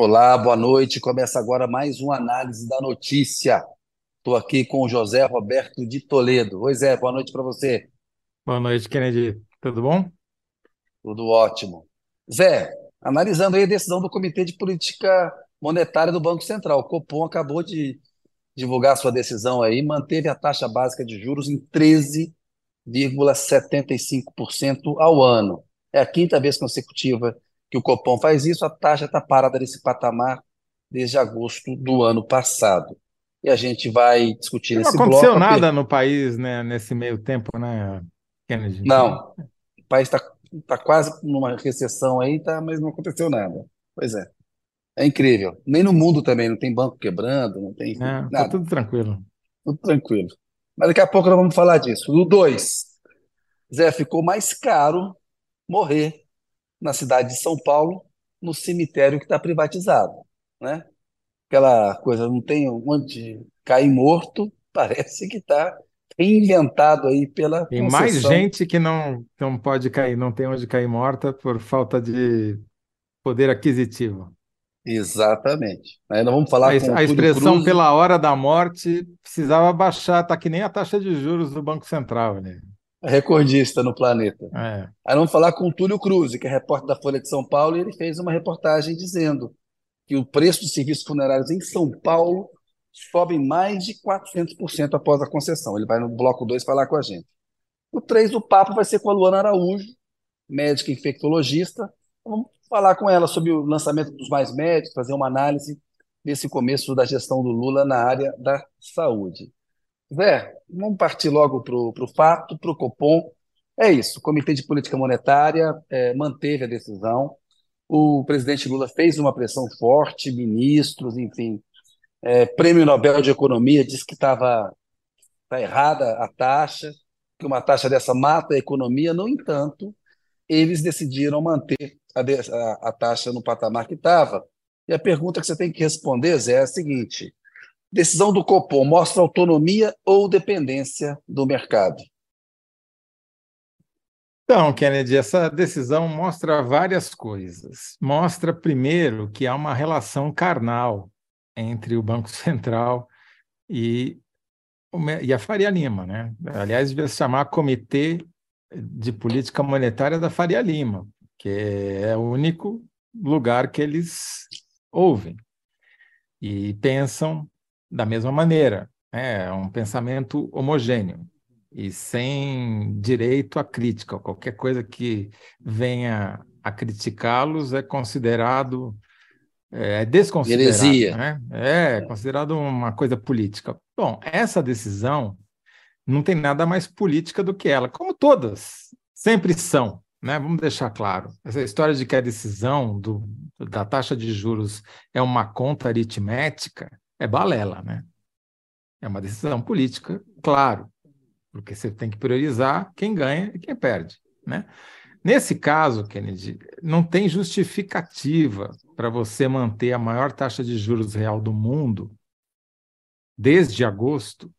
Olá, boa noite. Começa agora mais uma análise da notícia. Estou aqui com o José Roberto de Toledo. Oi, Zé, boa noite para você. Boa noite, Kennedy. Tudo bom? Tudo ótimo. Zé, analisando aí a decisão do Comitê de Política Monetária do Banco Central. O Copom acabou de divulgar sua decisão aí, manteve a taxa básica de juros em 13,75% ao ano. É a quinta vez consecutiva que o Copom faz isso, a taxa está parada nesse patamar desde agosto do ano passado. E a gente vai discutir Não aconteceu bloco. nada no país, né, nesse meio tempo, né, Kennedy? Não, o país está tá quase numa recessão aí, tá, mas não aconteceu nada. Pois é. É incrível. Nem no mundo também, não tem banco quebrando, não tem É, tá nada. tudo tranquilo. Tudo tranquilo. Mas daqui a pouco nós vamos falar disso. O dois, Zé, ficou mais caro morrer na cidade de São Paulo, no cemitério que está privatizado, né? Aquela coisa, não tem onde cair morto, parece que está inventado aí pela Tem mais gente que não, não pode cair, não tem onde cair morta por falta de poder aquisitivo. Exatamente. Aí nós vamos A, falar es- com a expressão Cruz, pela hora da morte precisava baixar, tá que nem a taxa de juros do Banco Central, né? Recordista no planeta. É. Aí vamos falar com o Túlio Cruz, que é repórter da Folha de São Paulo, e ele fez uma reportagem dizendo que o preço dos serviços funerários em São Paulo sobe mais de 400% após a concessão. Ele vai no bloco 2 falar com a gente. O 3 do papo vai ser com a Luana Araújo, médica infectologista. Vamos falar com ela sobre o lançamento dos mais médicos, fazer uma análise desse começo da gestão do Lula na área da saúde. Zé, vamos partir logo para o fato, para o Copom. É isso, o Comitê de Política Monetária eh, manteve a decisão. O presidente Lula fez uma pressão forte, ministros, enfim. eh, Prêmio Nobel de Economia disse que estava tá errada a taxa, que uma taxa dessa mata a economia. No entanto, eles decidiram manter a, a- a taxa no patamar que estava. E a pergunta que você tem que responder, Zé, é a seguinte: decisão do Copom mostra autonomia ou dependência do mercado? Então, Kennedy, essa decisão mostra várias coisas. Mostra, primeiro, que há uma relação carnal entre o Banco Central e, e a Faria Lima, né? Aliás, devia se chamar Comitê de Política Monetária da Faria Lima, que é o único lugar que eles ouvem e pensam da mesma maneira. né? É um pensamento homogêneo e sem direito à crítica. Qualquer coisa que venha a criticá-los é considerado, é desconsiderado, Heresia. né? É considerado uma coisa política. Bom, essa decisão não tem nada mais política do que ela, como todas sempre são, né? Vamos deixar claro. Essa história de que a decisão do, da taxa de juros é uma conta aritmética é balela, né? É uma decisão política, claro, porque você tem que priorizar quem ganha e quem perde, né? Nesse caso, Kennedy, não tem justificativa para você manter a maior taxa de juros real do mundo desde agosto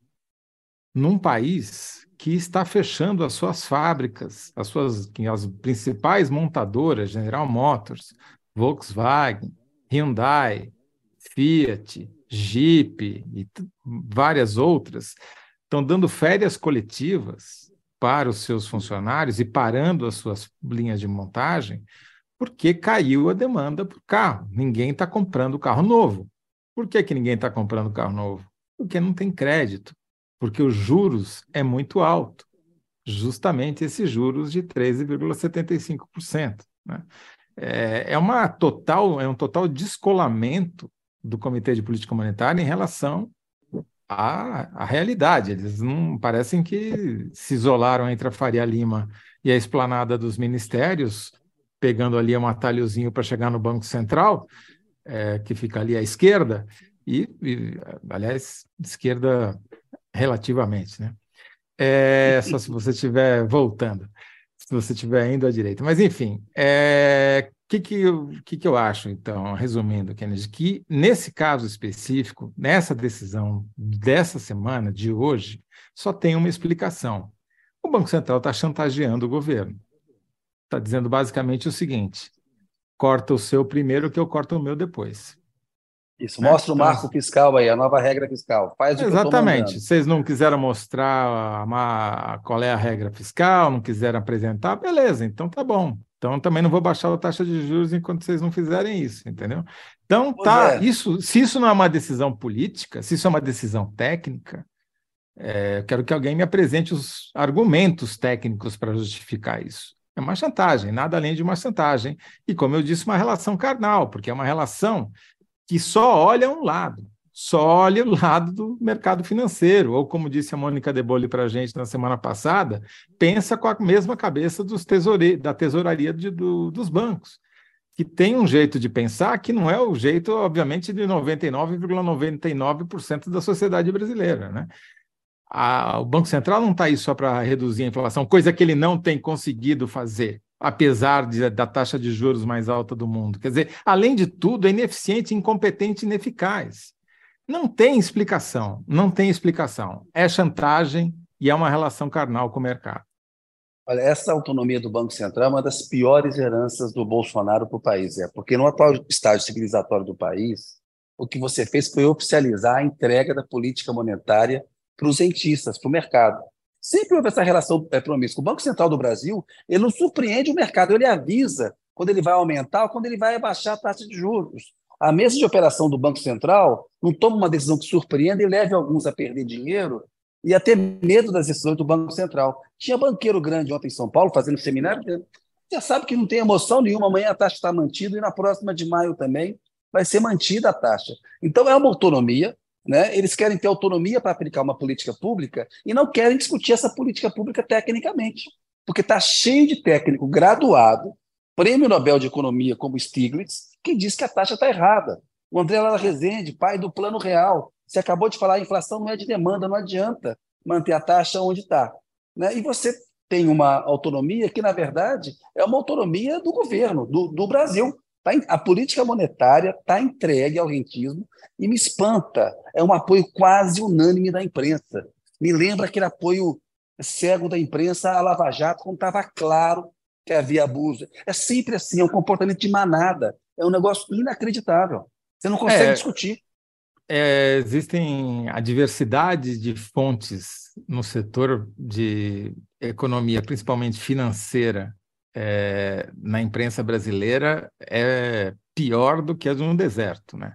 num país que está fechando as suas fábricas, as suas as principais montadoras, General Motors, Volkswagen, Hyundai, Fiat, Jeep e várias outras, estão dando férias coletivas para os seus funcionários e parando as suas linhas de montagem, porque caiu a demanda por carro. Ninguém está comprando carro novo. Por que, que ninguém está comprando carro novo? Porque não tem crédito, porque os juros é muito alto. Justamente esses juros de 13,75%. Né? É, é uma total, é um total descolamento do Comitê de Política Monetária em relação à, à realidade. Eles não parecem que se isolaram entre a Faria Lima e a esplanada dos ministérios, pegando ali um atalhozinho para chegar no Banco Central, é, que fica ali à esquerda, e, e, aliás, esquerda relativamente, né? É, só se você estiver voltando, se você estiver indo à direita. Mas, enfim, é, que, que, eu, que, que eu acho, então, resumindo, Kennedy, que nesse caso específico, nessa decisão dessa semana, de hoje, só tem uma explicação. O Banco Central está chantageando o governo. Está dizendo basicamente o seguinte: corta o seu primeiro que eu corto o meu depois. Isso, né? mostra né? o marco então, fiscal aí, a nova regra fiscal. Faz Exatamente. Vocês não quiseram mostrar uma, qual é a regra fiscal, não quiseram apresentar, beleza, então tá bom. Então também não vou baixar a taxa de juros enquanto vocês não fizerem isso, entendeu? Então tá, é. isso, se isso não é uma decisão política, se isso é uma decisão técnica, é, eu quero que alguém me apresente os argumentos técnicos para justificar isso. É uma chantagem, nada além de uma chantagem. E, como eu disse, uma relação carnal, porque é uma relação que só olha um lado, só olha o lado do mercado financeiro, ou como disse a Mônica Deboli para a gente na semana passada, pensa com a mesma cabeça tesoure... da tesouraria de, do, dos bancos, que tem um jeito de pensar que não é o jeito, obviamente, de 99,99% ,99 da sociedade brasileira, né? A, o Banco Central não está aí só para reduzir a inflação, coisa que ele não tem conseguido fazer apesar de, da taxa de juros mais alta do mundo. Quer dizer, além de tudo, é ineficiente, incompetente, ineficaz. Não tem explicação, não tem explicação. É chantagem e é uma relação carnal com o mercado. Olha, essa autonomia do Banco Central é uma das piores heranças do Bolsonaro para o país, é porque no atual estágio civilizatório do país, o que você fez foi oficializar a entrega da política monetária para os rentistas, para o mercado. Sempre houve essa relação é, promíscua. O Banco Central do Brasil, ele não surpreende o mercado, ele avisa quando ele vai aumentar ou quando ele vai abaixar a taxa de juros. A mesa de operação do Banco Central não toma uma decisão que surpreenda e leve alguns a perder dinheiro e a ter medo das decisões do Banco Central. Tinha banqueiro grande ontem em São Paulo fazendo seminário, já sabe que não tem emoção nenhuma, amanhã a taxa está mantida e na próxima de maio também vai ser mantida a taxa. Então é uma autonomia, né? Eles querem ter autonomia para aplicar uma política pública e não querem discutir essa política pública tecnicamente, porque está cheio de técnico graduado, prêmio Nobel de Economia como Stiglitz, que diz que a taxa está errada. O André Lara Rezende, pai do Plano Real, você acabou de falar, a inflação não é de demanda, não adianta manter a taxa onde está. Né? E você tem uma autonomia que, na verdade, é uma autonomia do governo, do, do Brasil. Tá a política monetária está entregue ao rentismo e me espanta. É um apoio quase unânime da imprensa. Me lembra aquele apoio cego da imprensa à Lava Jato, quando estava claro que havia abuso. É sempre assim, é um comportamento de manada. É um negócio inacreditável. Você não consegue é, discutir. É, existem a diversidade de fontes no setor de economia, principalmente financeira, é, na imprensa brasileira é pior do que a de um deserto, né?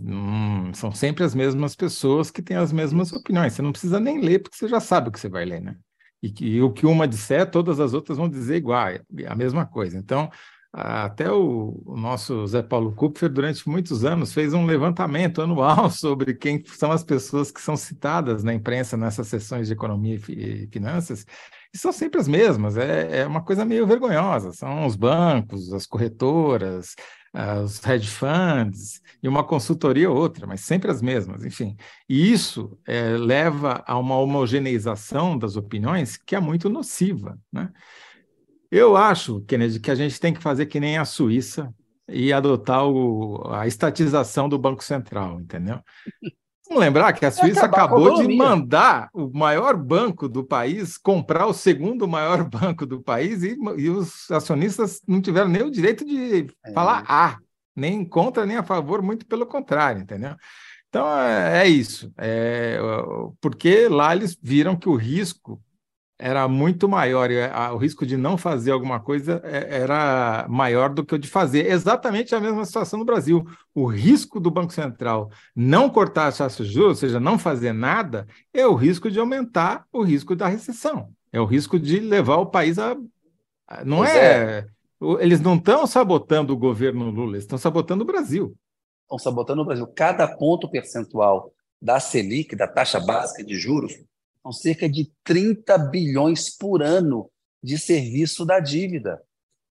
Hum, são sempre as mesmas pessoas que têm as mesmas opiniões. Você não precisa nem ler, porque você já sabe o que você vai ler, né? E, e o que uma disser, todas as outras vão dizer igual, a mesma coisa. Então, até o, nosso Zé Paulo Kupfer, durante muitos anos, fez um levantamento anual sobre quem são as pessoas que são citadas na imprensa nessas sessões de economia e finanças, e são sempre as mesmas, é, é uma coisa meio vergonhosa. São os bancos, as corretoras, uh, os hedge funds e uma consultoria ou outra, mas sempre as mesmas, enfim. E isso é, leva a uma homogeneização das opiniões que é muito nociva, né? Eu acho, Kennedy, que a gente tem que fazer que nem a Suíça e adotar o, a estatização do Banco Central, entendeu? Vamos lembrar que a Suíça acabou de mandar o maior banco do país comprar o segundo maior banco do país e, e os acionistas não tiveram nem o direito de é. falar A, nem contra nem a favor, muito pelo contrário, entendeu? Então é, é isso, é, porque lá eles viram que o risco era muito maior, e o risco de não fazer alguma coisa é, era maior do que o de fazer. Exatamente a mesma situação no Brasil. O risco do Banco Central não cortar as taxas de juros, ou seja, não fazer nada, é o risco de aumentar o risco da recessão. É o risco de levar o país a. Não é... é. Eles não estão sabotando o governo Lula, eles estão sabotando o Brasil. Estão sabotando o Brasil. Cada ponto percentual da Selic, da taxa básica de juros, são cerca de 30 bilhões por ano de serviço da dívida.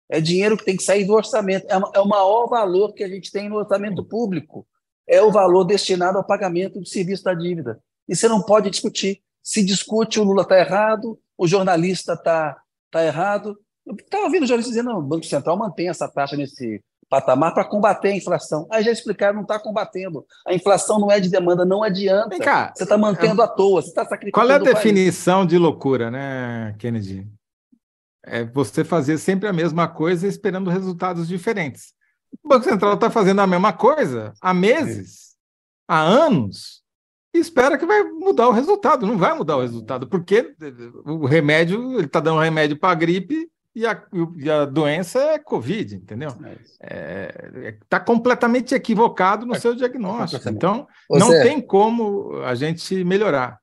É dinheiro que tem que sair do orçamento. É, é o maior valor que a gente tem no orçamento público. É o valor destinado ao pagamento do serviço da dívida. E você não pode discutir. Se discute, o Lula está errado, o jornalista está tá errado. Eu estava ouvindo o jornalista dizendo, não, o Banco Central mantém essa taxa nesse, patamar para combater a inflação. Aí já explicaram, não está combatendo. A inflação não é de demanda, não adianta. Vem cá, você está mantendo é... à toa, você está sacrificando. Qual é a definição de loucura, né, Kennedy? É você fazer sempre a mesma coisa esperando resultados diferentes. O Banco Central está fazendo a mesma coisa há meses, há anos, e espera que vai mudar o resultado. Não vai mudar o resultado, porque o remédio, ele está dando remédio para a gripe e a, e a, doença é Covid, entendeu? Está é, é, tá completamente equivocado no é, seu diagnóstico. Então, não tem como a gente melhorar.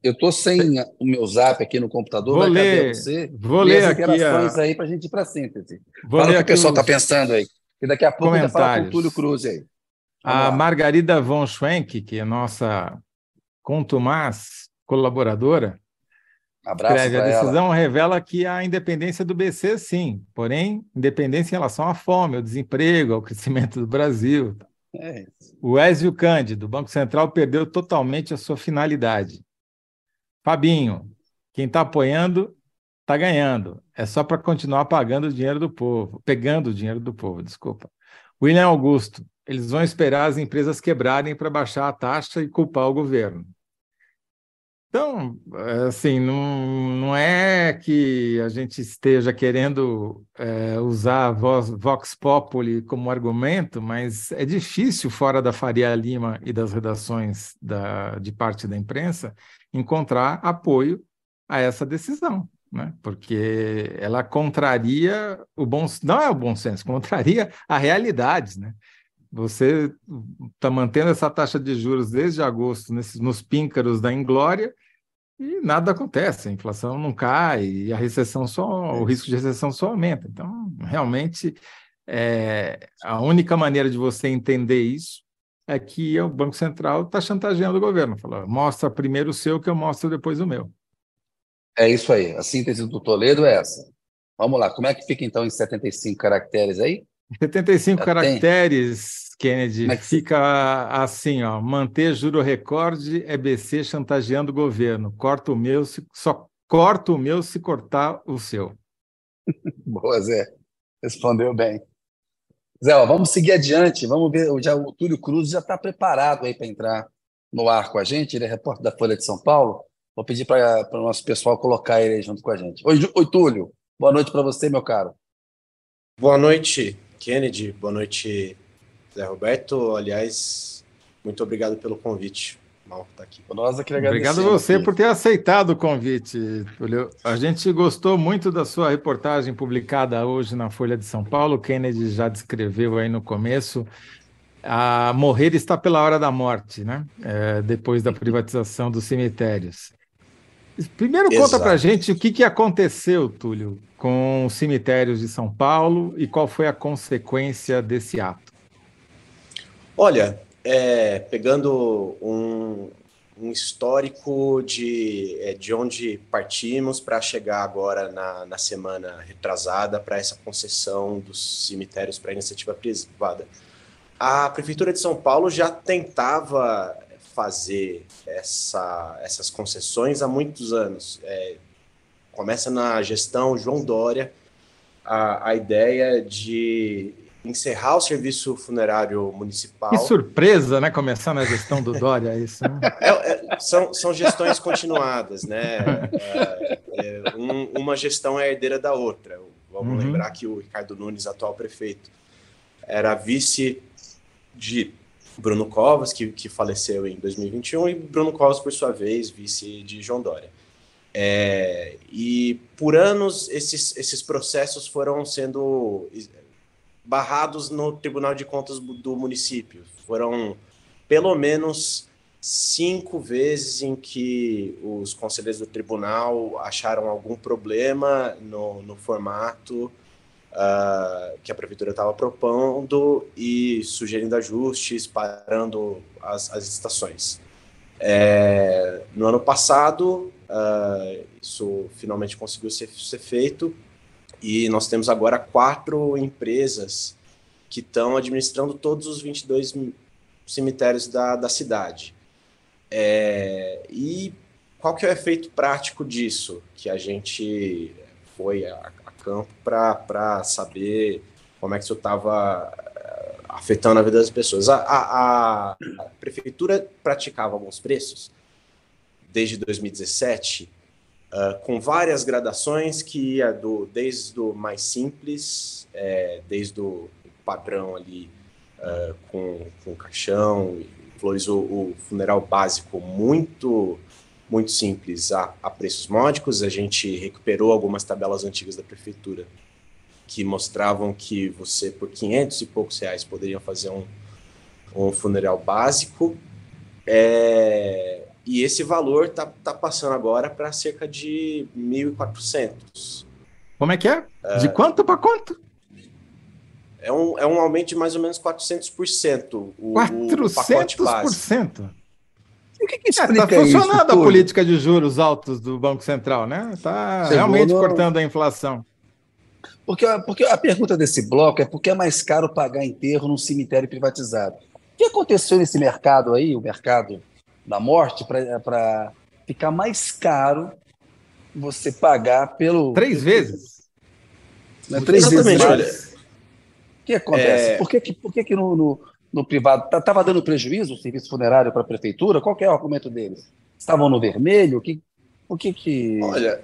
Eu estou sem o meu zap aqui no computador. Vou ler, você, vou ler aqui a... aí para a gente ir para a síntese. Vou Fala o que o pessoal está pensando aí. E daqui a pouco vai falar com o Túlio Cruz aí. Vamos a lá. Margarida von Schwenk, que é nossa contumaz colaboradora, Abraço escreve, a decisão ela. revela que há independência do BC, sim, porém, independência em relação à fome, ao desemprego, ao crescimento do Brasil. É o Ézio Cândido, do Banco Central, perdeu totalmente a sua finalidade. Fabinho, quem está apoiando está ganhando. É só para continuar pagando o dinheiro do povo, pegando o dinheiro do povo, desculpa. William Augusto, eles vão esperar as empresas quebrarem para baixar a taxa e culpar o governo. Então, assim, não, não é que a gente esteja querendo é, usar a voz, Vox Populi como argumento, mas é difícil, fora da Faria Lima e das redações da, de parte da imprensa, encontrar apoio a essa decisão, né? porque ela contraria o bom não é o bom senso, contraria a realidade. Né? Você está mantendo essa taxa de juros desde agosto nesses, nos píncaros da inglória e nada acontece, a inflação não cai e a recessão só, o risco de recessão só aumenta. Então, realmente, é, a única maneira de você entender isso é que o Banco Central está chantageando o governo. Fala, mostra primeiro o seu que eu mostro depois o meu. É isso aí. A síntese do Toledo é essa. Vamos lá. Como é que fica então em 75 caracteres aí? 75 Já caracteres, tem? Kennedy. É que... Fica assim, ó. Manter juro recorde EBC chantageando o governo. Corta o meu, se... só corta o meu se cortar o seu. Boa, Zé. Respondeu bem. Zé, ó, vamos seguir adiante. Vamos ver. Já, o Túlio Cruz já está preparado aí para entrar no ar com a gente. Ele é repórter da Folha de São Paulo. Vou pedir para o nosso pessoal colocar ele junto com a gente. Oi, Oi Túlio. Boa noite para você, meu caro. Boa noite, Kennedy. Boa noite, Zé Roberto. Aliás, muito obrigado pelo convite mal estar tá aqui. Nós aqui Obrigado a você aqui. por ter aceitado o convite, Túlio. A gente gostou muito da sua reportagem publicada hoje na Folha de São Paulo. O Kennedy já descreveu aí no começo. A morrer está pela hora da morte, né? É, depois da privatização dos cemitérios. Primeiro Exato. conta para gente o que, que aconteceu, Túlio, com os cemitérios de São Paulo e qual foi a consequência desse ato. Olha, é, pegando um, um histórico de, é, de onde partimos para chegar agora na, na semana retrasada para essa concessão dos cemitérios para iniciativa privada. A Prefeitura de São Paulo já tentava fazer essa, essas concessões há muitos anos. É, começa na gestão João Dória a, a ideia de encerrar o serviço funerário municipal. Que surpresa, né? Começar na gestão do Dória, isso. Né? É, é, são, são gestões continuadas, né? É, é, um, uma gestão é herdeira da outra. Vamos uhum. lembrar que o Ricardo Nunes, atual prefeito, era vice de Bruno Covas, que, que faleceu em 2021, e Bruno Covas, por sua vez, vice de João Dória. É, e por anos esses, esses processos foram sendo barrados no Tribunal de Contas do município. Foram pelo menos cinco vezes em que os conselheiros do tribunal acharam algum problema no, no formato uh, que a prefeitura estava propondo e sugerindo ajustes, parando as, as estações. É, no ano passado, uh, isso finalmente conseguiu ser, ser feito e nós temos agora quatro empresas que estão administrando todos os 22 cemitérios da, da cidade. É, e qual que é o efeito prático disso? Que a gente foi a, a campo para saber como é que isso estava afetando a vida das pessoas. A, a, a, prefeitura praticava alguns preços desde 2017 uh, com várias gradações que ia do, desde o mais simples, é, desde o padrão ali uh, com, com caixão, flores, o, o, funeral básico muito muito simples a, a preços módicos. A gente recuperou algumas tabelas antigas da prefeitura que mostravam que você, por 500 e poucos reais, poderia fazer um, um funeral básico. É, e esse valor está tá passando agora para cerca de 1.400. Como é que é? De é, quanto para quanto? É um, é um aumento de mais ou menos 400%. O, 400%? O que, que explica Está é, funcionando isso, a política de juros altos do Banco Central, né? Está realmente no... cortando a inflação. Porque, porque a pergunta desse bloco é por que é mais caro pagar enterro num cemitério privatizado? O que aconteceu nesse mercado aí, o mercado da morte, para ficar mais caro você pagar pelo. Três vezes? Não é três Exatamente, vezes mais. O que acontece? É... Por que, por que, que no, no, no privado estava dando prejuízo o serviço funerário para a prefeitura? Qual é o argumento deles? Estavam no vermelho? O que, o que, que... Olha,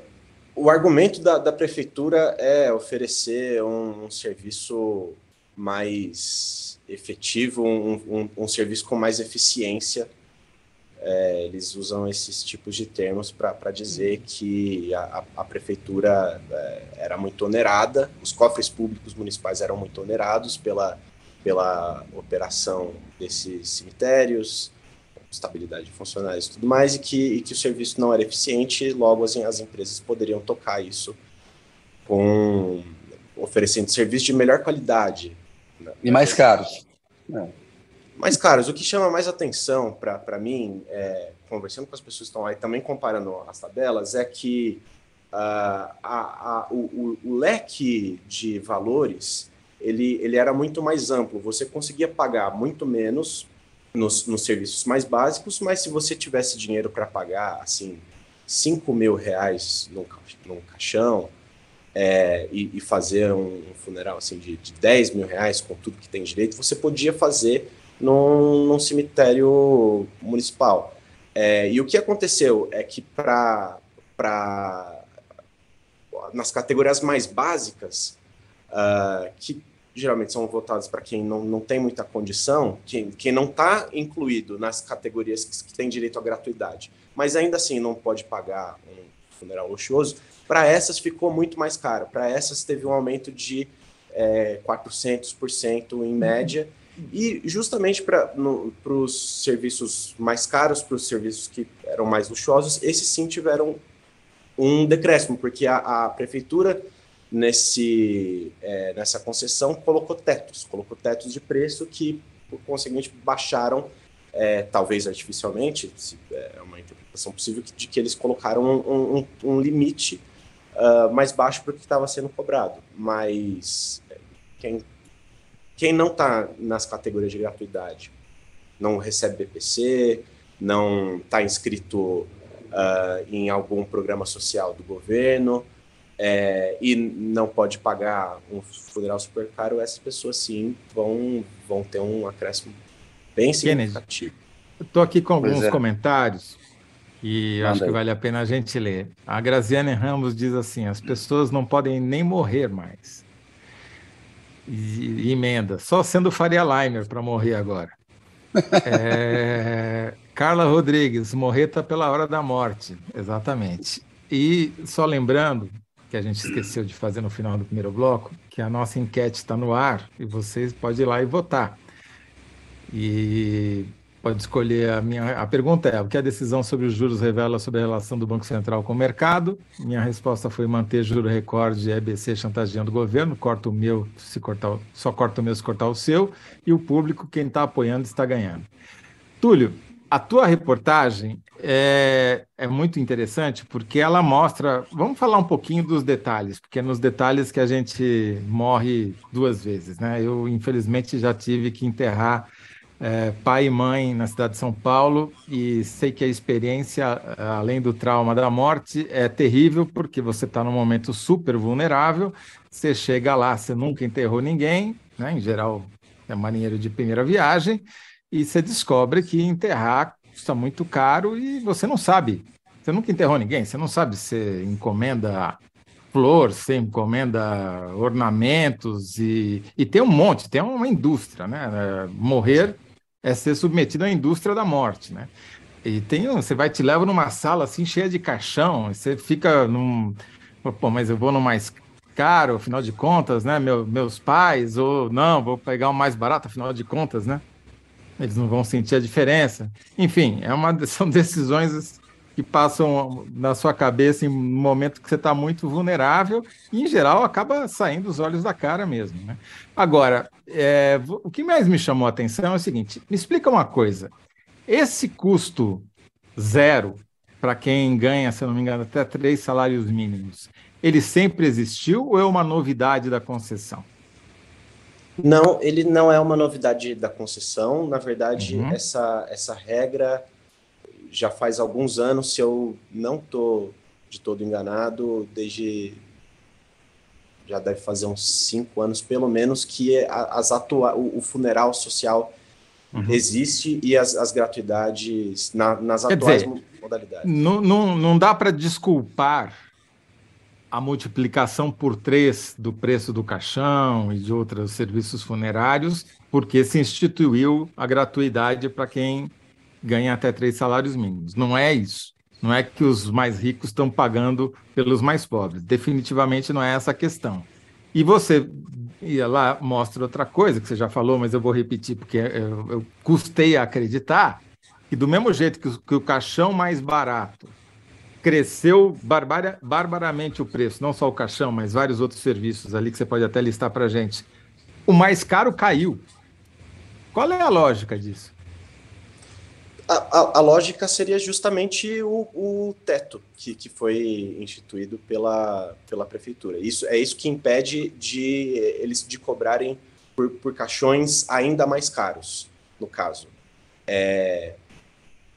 o argumento da, da prefeitura é oferecer um, um serviço mais efetivo, um, um, um serviço com mais eficiência. É, eles usam esses tipos de termos para dizer que a, a prefeitura é, era muito onerada, os cofres públicos municipais eram muito onerados pela, pela operação desses cemitérios, estabilidade de funcionários e tudo mais, e que, e que o serviço não era eficiente, logo as, as empresas poderiam tocar isso com oferecendo serviço de melhor qualidade. Né? E mais caros. É mais caros. O que chama mais atenção para mim, é, conversando com as pessoas que estão aí, também comparando as tabelas, é que uh, a, a, o, o, leque de valores ele, ele era muito mais amplo. Você conseguia pagar muito menos nos, nos serviços mais básicos, mas se você tivesse dinheiro para pagar, assim, 5 mil reais num, num caixão, é, e, e, fazer um, um, funeral assim de, de 10 mil reais com tudo que tem direito, você podia fazer num, num cemitério municipal. É, e o que aconteceu é que para nas categorias mais básicas, uh, que geralmente são votadas para quem não, não tem muita condição, quem, quem não está incluído nas categorias que, que tem direito à gratuidade, mas ainda assim não pode pagar um funeral luxuoso, para essas ficou muito mais caro. Para essas teve um aumento de é, 400% em média. E justamente para os serviços mais caros, para os serviços que eram mais luxuosos, esses sim tiveram um decréscimo, porque a, a prefeitura nesse, é, nessa concessão colocou tetos, colocou tetos de preço que, por conseguinte, baixaram, é, talvez artificialmente, se, é uma interpretação possível, de que eles colocaram um, um, um limite uh, mais baixo para o que estava sendo cobrado. Mas quem quem não está nas categorias de gratuidade, não recebe BPC, não está inscrito uh, em algum programa social do governo é, e não pode pagar um funeral super caro, essas pessoas sim vão, vão ter um acréscimo bem significativo. Estou aqui com alguns é. comentários e Manda acho aí. que vale a pena a gente ler. A Graziane Ramos diz assim: as pessoas não podem nem morrer mais e, emenda, só sendo Faria Limer para morrer agora. É, Carla Rodrigues, morreta pela hora da morte, exatamente. E só lembrando, que a gente esqueceu de fazer no final do primeiro bloco, que a nossa enquete está no ar e vocês podem ir lá e votar. E pode escolher a minha. A pergunta é: o que a decisão sobre os juros revela sobre a relação do Banco Central com o mercado? Minha resposta foi manter juro recorde EBC chantageando o governo. Corta o meu, se cortar, só corta o meu se cortar o seu. E o público, quem está apoiando, está ganhando. Túlio, a tua reportagem é, é muito interessante porque ela mostra. Vamos falar um pouquinho dos detalhes, porque é nos detalhes que a gente morre duas vezes, né? Eu, infelizmente, já tive que enterrar é, pai e mãe na cidade de São Paulo e sei que a experiência, além do trauma da morte, é terrível porque você está num momento super vulnerável. Você chega lá, você nunca enterrou ninguém, né? em geral é marinheiro de primeira viagem, e você descobre que enterrar custa muito caro e você não sabe. Você nunca enterrou ninguém, você não sabe se encomenda flor, você encomenda ornamentos e, e tem um monte, tem uma indústria, né? É, morrer é ser submetido à indústria da morte, né? E tem, você vai te leva numa sala assim cheia de caixão, você fica num, pô, mas eu vou no mais caro, afinal de contas, né? Meu, meus pais, ou não, vou pegar o mais barato, afinal de contas, né? Eles não vão sentir a diferença. Enfim, é uma, são decisões que passam na sua cabeça em um momento que você está muito vulnerável e, em geral, acaba saindo os olhos da cara mesmo. Né? Agora, é, o que mais me chamou a atenção é o seguinte: me explica uma coisa. Esse custo zero para quem ganha, se não me engano, até três salários mínimos, ele sempre existiu ou é uma novidade da concessão? Não, ele não é uma novidade da concessão. Na verdade, uhum. essa, essa regra já faz alguns anos, se eu não estou de todo enganado, desde já deve fazer uns cinco anos pelo menos que as atua o, o funeral social uhum. existe e as, as gratuidades na, nas Quer atuais dizer, modalidades. Não, não, não dá para desculpar a multiplicação por três do preço do caixão e de outros serviços funerários, porque se instituiu a gratuidade para quem ganha até três salários mínimos. Não é isso. Não é que os mais ricos estão pagando pelos mais pobres. Definitivamente não é essa a questão. E você ia lá, mostra outra coisa que você já falou, mas eu vou repetir porque eu, eu custei a acreditar que do mesmo jeito que o, que o caixão mais barato cresceu barbara, barbaramente o preço, não só o caixão, mas vários outros serviços ali que você pode até listar para gente. O mais caro caiu. Qual é a lógica disso? A, a, a, lógica seria justamente o, o teto que, que foi instituído pela, pela prefeitura. Isso é isso que impede de eles de cobrarem por, por caixões ainda mais caros, no caso. É,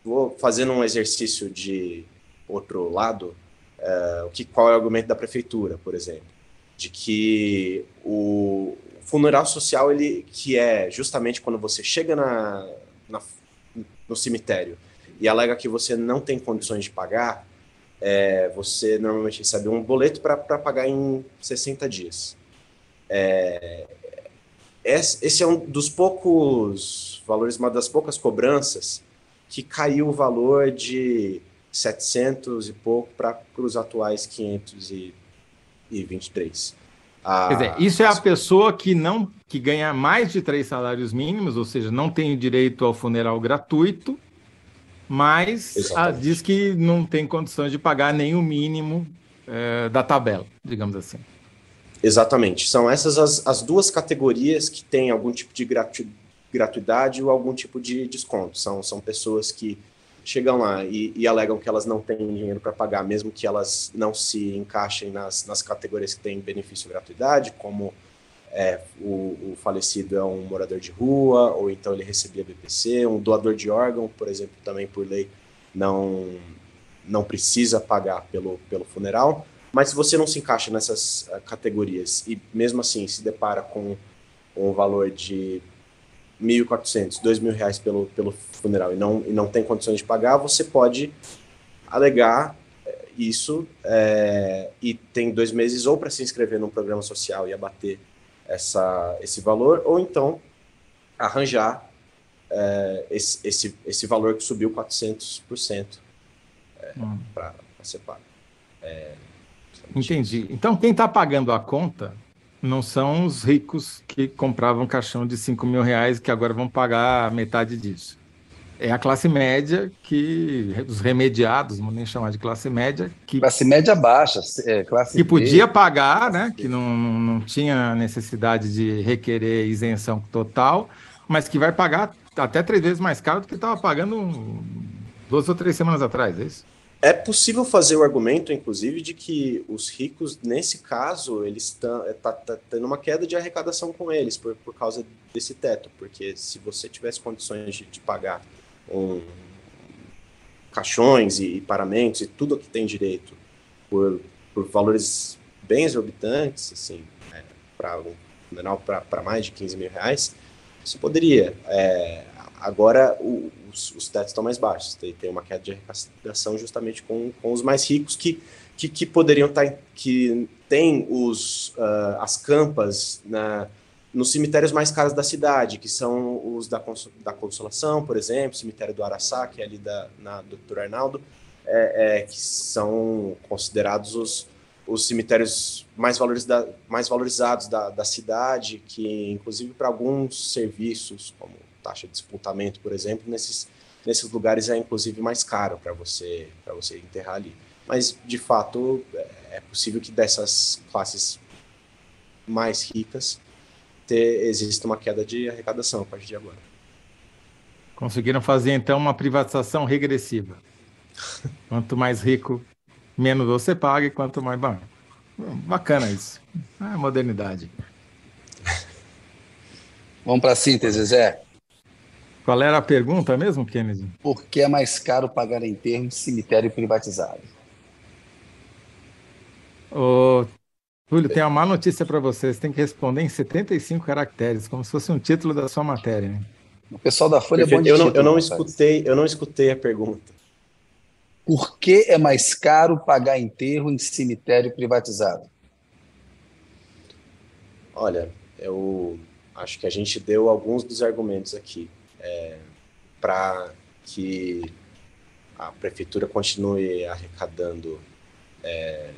vou fazendo um exercício de outro lado. É, o que qual é o argumento da prefeitura, por exemplo, de que o funeral social ele que é justamente quando você chega na, na no cemitério e alega que você não tem condições de pagar, é, você normalmente recebe um boleto para pagar em 60 dias. É, esse é um dos poucos valores, uma das poucas cobranças que caiu o valor de 700 e pouco para os atuais 523. Ah, Quer dizer, isso é a pessoa que não que ganha mais de três salários mínimos, ou seja, não tem direito ao funeral gratuito, mas a, diz que não tem condições de pagar nem o mínimo é, da tabela, digamos assim. Exatamente. São essas as, as duas categorias que têm algum tipo de gratu, gratuidade ou algum tipo de desconto. São, são pessoas que chegam lá e, e alegam que elas não têm dinheiro para pagar, mesmo que elas não se encaixem nas, nas categorias que têm benefício gratuidade, como é, o, o, falecido é um morador de rua, ou então ele recebia BPC, um doador de órgão, por exemplo, também por lei não, não precisa pagar pelo, pelo funeral. Mas se você não se encaixa nessas uh, categorias e mesmo assim se depara com um valor de 1.400, 2.000 reais pelo, pelo funeral e não, e não tem condições de pagar, você pode alegar eh, isso é, e tem dois meses ou para se inscrever num programa social e abater essa, esse valor, ou então arranjar é, esse, esse, esse valor que subiu 400% é, hum. para ser pago. É, Entendi. Então, quem está pagando a conta não são os ricos que compravam caixão de 5 mil reais que agora vão pagar metade disso. É a classe média que, os remediados, vamos nem chamar de classe média, que. Classe média baixa, é, classe Que podia pagar, né? Que não, não tinha necessidade de requerer isenção total, mas que vai pagar até três vezes mais caro do que estava pagando duas ou três semanas atrás, é isso? É possível fazer o argumento, inclusive, de que os ricos, nesse caso, eles estão é, tá, tá tendo uma queda de arrecadação com eles por, por causa desse teto, porque se você tivesse condições de, de pagar um, caixões e, e, paramentos e tudo o que tem direito por, por valores bem exorbitantes, assim, é, para um para mais de 15 mil reais, você poderia. É, agora, o, os, os tetos estão mais baixos. Tem, tem uma queda de arrecadação justamente com, com os mais ricos que, que, que poderiam estar, tá que tem os, uh, as campas na, nos cemitérios mais caros da cidade, que são os da, da Consolação, por exemplo, cemitério do Araçá, que é ali da, na Dr. Arnaldo, é, é, que são considerados os, os cemitérios mais, valoriza mais valorizados da, da cidade, que inclusive para alguns serviços, como taxa de sepultamento, por exemplo, nesses, nesses lugares é inclusive mais caro para você, você enterrar ali. Mas, de fato, é, é possível que dessas classes mais ricas ter, exista uma queda de arrecadação a partir de agora. Conseguiram fazer, então, uma privatização regressiva. Quanto mais rico, menos você paga, e quanto mais. Bom, bacana isso. É modernidade. Vamos para a síntese, Zé. Qual era a pergunta mesmo, Kennedy? Por que é mais caro pagar enterro em cemitério privatizado? Ô, Túlio, tem uma má notícia para você. Você tem que responder em 75 caracteres, como se fosse um título da sua matéria. Né? O pessoal da Folha Perfeito. é bom de eu não, título, eu não escutei, eu não escutei a pergunta. Por que é mais caro pagar enterro em cemitério privatizado? Olha, eu acho que a gente deu alguns dos argumentos aqui é, para que a prefeitura continue arrecadando, é,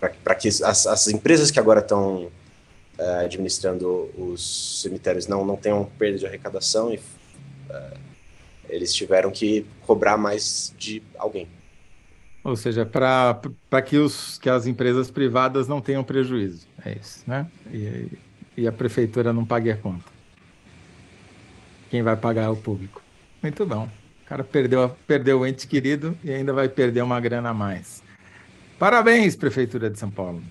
para que as, as, empresas que agora estão é, administrando os cemitérios não, não tenham perda de arrecadação e é, eles tiveram que cobrar mais de alguém. Ou seja, para que, que as empresas privadas não tenham prejuízo. É isso, né? E, e a prefeitura não pague a conta. Quem vai pagar é o público. Muito bom. O cara perdeu, perdeu o ente querido e ainda vai perder uma grana a mais. Parabéns, Prefeitura de São Paulo.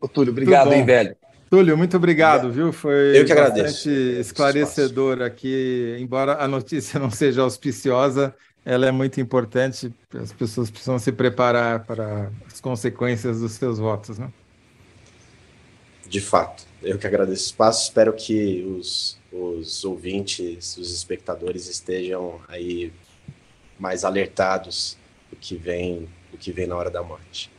Ô, Túlio, obrigado, hein, velho. Túlio, muito obrigado, viu? Foi Eu que agradeço. esclarecedor aqui, embora a notícia não seja auspiciosa, ela é muito importante, as pessoas precisam se preparar para as consequências dos seus votos, né? De fato, eu que agradeço o espaço, espero que os, os ouvintes, os espectadores estejam aí mais alertados do que vem, do que vem na hora da morte.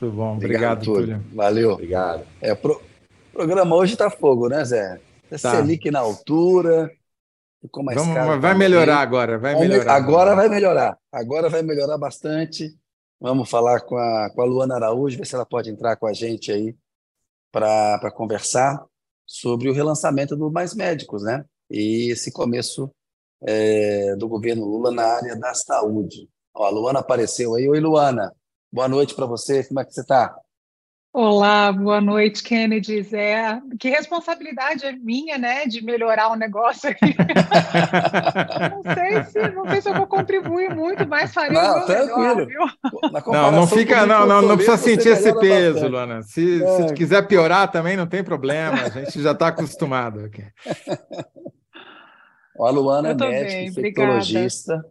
Muito bom, obrigado, obrigado Túlio. Valeu. Obrigado. É, pro, o programa hoje está fogo, né, Zé? É tá. Selic na altura, ficou mais Vamos, caro. Vai melhorar agora, vai melhorar. Agora vai melhorar, agora vai melhorar bastante. Vamos falar com a, com a Luana Araújo, ver se ela pode entrar com a gente aí para conversar sobre o relançamento do Mais Médicos, né? E esse começo é, do governo Lula na área da saúde. Ó, a Luana apareceu aí. Oi, Luana. Boa noite para você, como é que você está? Olá, boa noite, Kennedy. Zé, que responsabilidade é minha, né, de melhorar o negócio aqui. não, sei se, não sei se eu vou contribuir muito, mas farei não, o meu tranquilo. Melhor, não, não fica, não, não, não precisa sentir esse peso, bastante. Luana. Se, é. se quiser piorar também, não tem problema. A gente já está acostumado aqui. A Luana é médica, infectologista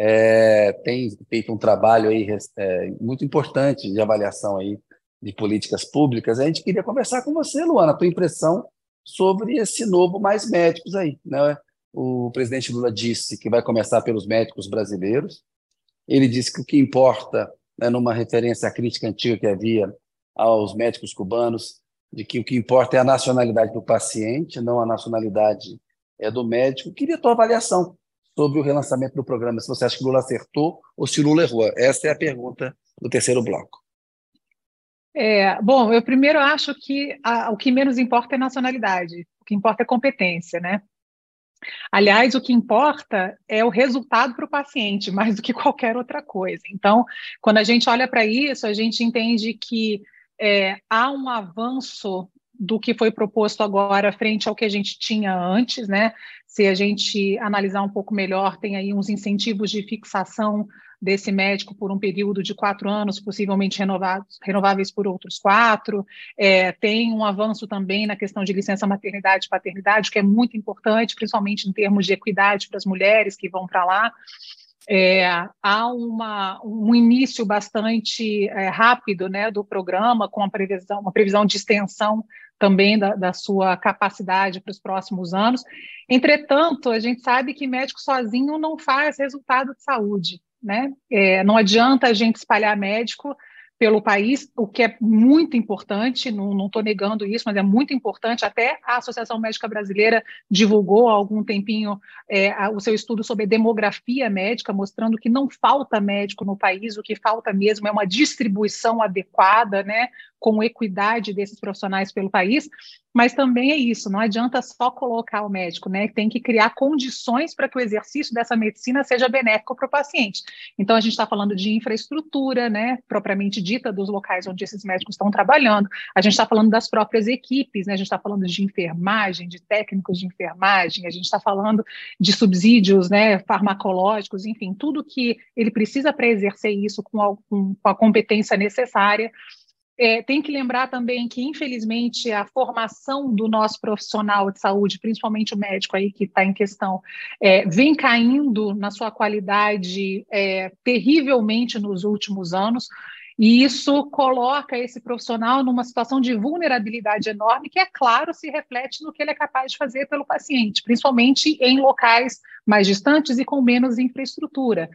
é, tem feito um trabalho aí é, muito importante de avaliação aí de políticas públicas. A gente queria conversar com você, Luana, a tua impressão sobre esse novo Mais Médicos aí. Né? O presidente Lula disse que vai começar pelos médicos brasileiros. Ele disse que o que importa, né, numa referência à crítica antiga que havia aos médicos cubanos, de que o que importa é a nacionalidade do paciente, não a nacionalidade é, do médico. Queria a tua avaliação sobre o relançamento do programa, se você acha que Lula acertou ou se Lula errou. Essa é a pergunta do terceiro bloco. É, bom, eu primeiro acho que a, o que menos importa é nacionalidade, o que importa é competência, né? Aliás, o que importa é o resultado para o paciente, mais do que qualquer outra coisa. Então, quando a gente olha para isso, a gente entende que é, há um avanço do que foi proposto agora frente ao que a gente tinha antes, né? Se a gente analisar um pouco melhor, tem aí uns incentivos de fixação desse médico por um período de quatro anos, possivelmente renovados, renováveis por outros quatro. É, tem um avanço também na questão de licença maternidade e paternidade, que é muito importante, principalmente em termos de equidade para as mulheres que vão para lá. É, há uma, um início bastante é, rápido né, do programa, com a previsão, uma previsão de extensão também da, da sua capacidade para os próximos anos. Entretanto, a gente sabe que médico sozinho não faz resultado de saúde. Né? É, não adianta a gente espalhar médico pelo país, o que é muito importante, não estou negando isso, mas é muito importante. Até a Associação Médica Brasileira divulgou há algum tempinho é, o seu estudo sobre demografia médica, mostrando que não falta médico no país, o que falta mesmo é uma distribuição adequada, né, com equidade desses profissionais pelo país, mas também é isso, não adianta só colocar o médico, né? Tem que criar condições para que o exercício dessa medicina seja benéfico para o paciente. Então, a gente está falando de infraestrutura, né, propriamente dita, dos locais onde esses médicos estão trabalhando, a gente está falando das próprias equipes, né? A gente está falando de enfermagem, de técnicos de enfermagem, a gente está falando de subsídios, né, farmacológicos, enfim, tudo que ele precisa para exercer isso com a, com a competência necessária. É, tem que lembrar também que, infelizmente, a formação do nosso profissional de saúde, principalmente o médico aí que está em questão, é, vem caindo na sua qualidade é, terrivelmente nos últimos anos. E isso coloca esse profissional numa situação de vulnerabilidade enorme, que, é claro, se reflete no que ele é capaz de fazer pelo paciente, principalmente em locais mais distantes e com menos infraestrutura.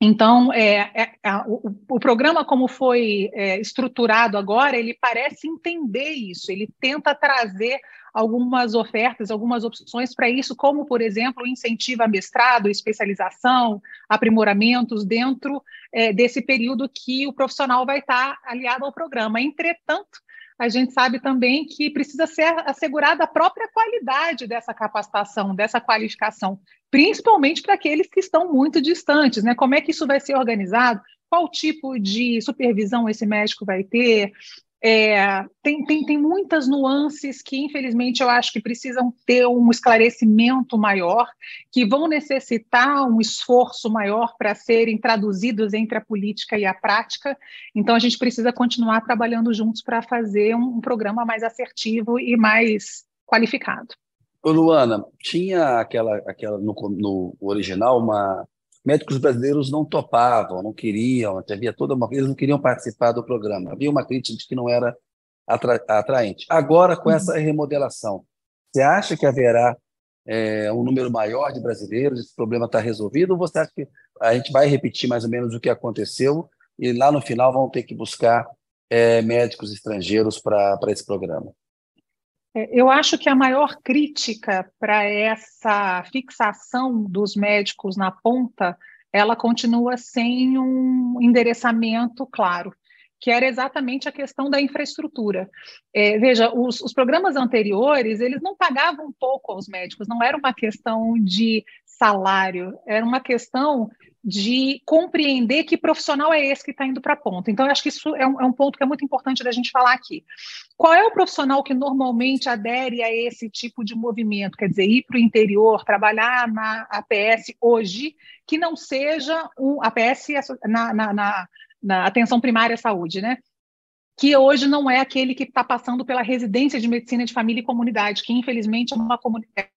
Então, é, é, o, o, programa, como foi é, estruturado agora, ele parece entender isso, ele tenta trazer algumas ofertas, algumas opções para isso, como, por exemplo, incentivo a mestrado, especialização, aprimoramentos dentro é, desse período que o profissional vai estar aliado ao programa. Entretanto, a gente sabe também que precisa ser assegurada a própria qualidade dessa capacitação, dessa qualificação, principalmente para aqueles que estão muito distantes, né? Como é que isso vai ser organizado? Qual tipo de supervisão esse médico vai ter? É, tem, tem, tem muitas nuances que, infelizmente, eu acho que precisam ter um esclarecimento maior, que vão necessitar um esforço maior para serem traduzidos entre a política e a prática. Então, a gente precisa continuar trabalhando juntos para fazer um, um, programa mais assertivo e mais qualificado. Luana, tinha aquela, aquela no, no original uma médicos brasileiros não topavam, não queriam, havia toda uma eles não queriam participar do programa. Havia uma crítica de que não era atra, atraente. Agora, com essa remodelação, você acha que haverá é, um número maior de brasileiros? Esse problema está resolvido? Ou você acha que a gente vai repetir mais ou menos o que aconteceu e lá no final vão ter que buscar é, médicos estrangeiros para esse programa? É, eu acho que a maior crítica para essa fixação dos médicos na ponta, ela continua sem um endereçamento claro, que era exatamente a questão da infraestrutura. É, veja, os, os, programas anteriores, eles não pagavam pouco aos médicos, não era uma questão de salário, era uma questão de compreender que profissional é esse que está indo para a ponta. Então, acho que isso é um, é um, ponto que é muito importante da gente falar aqui. Qual é o profissional que normalmente adere a esse tipo de movimento? Quer dizer, ir para o interior, trabalhar na APS hoje, que não seja um APS na, na, na, na atenção primária à saúde, né? que hoje não é aquele que está passando pela residência de medicina de família e comunidade, que infelizmente é, uma,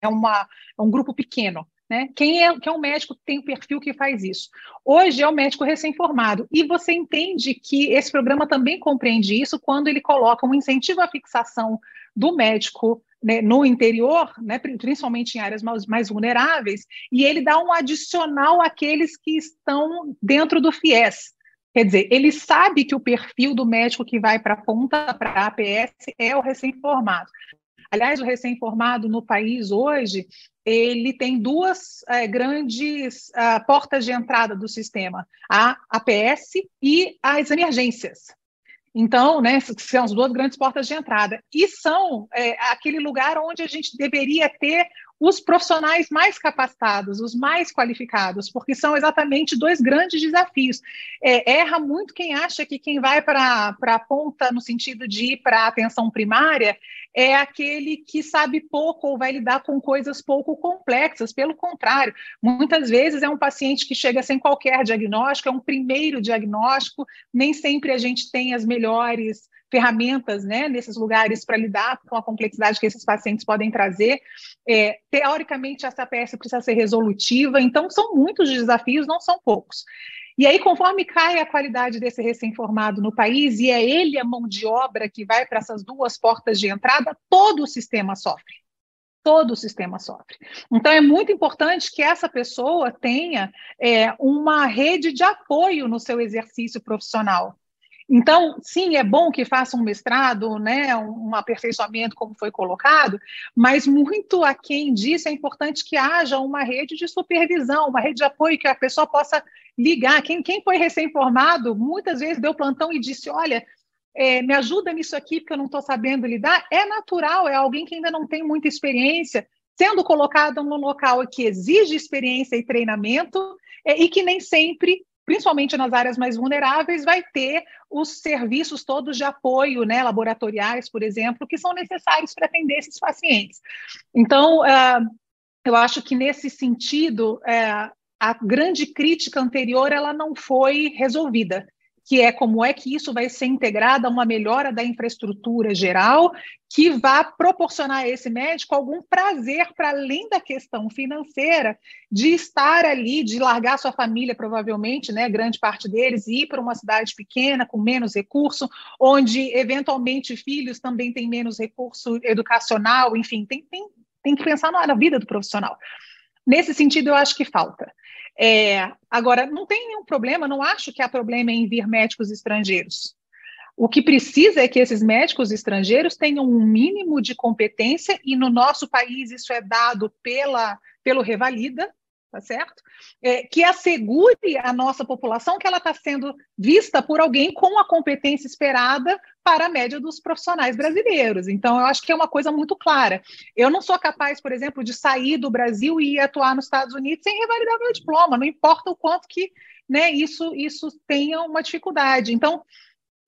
é, uma, é um grupo pequeno. Né? Quem, é, quem é o médico que tem o perfil que faz isso? Hoje é o médico recém-formado. E você entende que esse programa também compreende isso quando ele coloca um incentivo à fixação do médico né, no interior, né, principalmente em áreas mais, mais, vulneráveis, e ele dá um adicional àqueles que estão dentro do FIES. Quer dizer, ele sabe que o perfil do médico que vai para a ponta, para a APS, é o recém-formado. Aliás, o recém-formado no país hoje, ele tem duas é, grandes uh, portas de entrada do sistema, a APS e as emergências. Então, né, são as duas grandes portas de entrada. E são é, aquele lugar onde a gente deveria ter os profissionais mais capacitados, os mais qualificados, porque são exatamente dois grandes desafios. É, erra muito quem acha que quem vai para a ponta no sentido de ir para a atenção primária é aquele que sabe pouco ou vai lidar com coisas pouco complexas. Pelo contrário, muitas vezes é um paciente que chega sem qualquer diagnóstico, é um primeiro diagnóstico, nem sempre a gente tem as melhores ferramentas né, nesses lugares para lidar com a complexidade que esses pacientes podem trazer. É, teoricamente, essa peça precisa ser resolutiva, então são muitos desafios, não são poucos. E aí, conforme cai a qualidade desse recém-formado no país, e é ele a mão de obra que vai para essas duas portas de entrada, todo o sistema sofre. Todo o sistema sofre. Então, é muito importante que essa pessoa tenha é, uma rede de apoio no seu exercício profissional. Então, sim, é bom que faça um mestrado, né, um aperfeiçoamento, como foi colocado, mas muito a quem disso é importante que haja uma rede de supervisão, uma rede de apoio que a pessoa possa ligar. Quem, quem foi recém-formado, muitas vezes deu plantão e disse: Olha, é, me ajuda nisso aqui, porque eu não estou sabendo lidar. É natural, é alguém que ainda não tem muita experiência, sendo colocado num local que exige experiência e treinamento, é, e que nem sempre principalmente nas áreas mais vulneráveis, vai ter os serviços todos de apoio, né, laboratoriais, por exemplo, que são necessários para atender esses pacientes. Então, uh, eu acho que nesse sentido, uh, a grande crítica anterior ela não foi resolvida que é como é que isso vai ser integrado a uma melhora da infraestrutura geral, que vá proporcionar a esse médico algum prazer para além da questão financeira de estar ali, de largar sua família, provavelmente, né, grande parte deles, e ir para uma cidade pequena, com menos recurso, onde eventualmente filhos também têm menos recurso educacional, enfim, tem, tem, tem que pensar na vida do profissional. Nesse sentido, eu acho que falta. É, agora, não tem nenhum problema, não acho que há problema em vir médicos estrangeiros. O que precisa é que esses médicos estrangeiros tenham um mínimo de competência, e no nosso país isso é dado pela, pelo Revalida, tá certo? É, que assegure a nossa população que ela está sendo vista por alguém com a competência esperada para a média dos profissionais brasileiros. Então, eu acho que é uma coisa muito clara. Eu não sou capaz, por exemplo, de sair do Brasil e ir atuar nos Estados Unidos sem revalidar meu diploma, não importa o quanto que né, isso, isso tenha uma dificuldade. Então,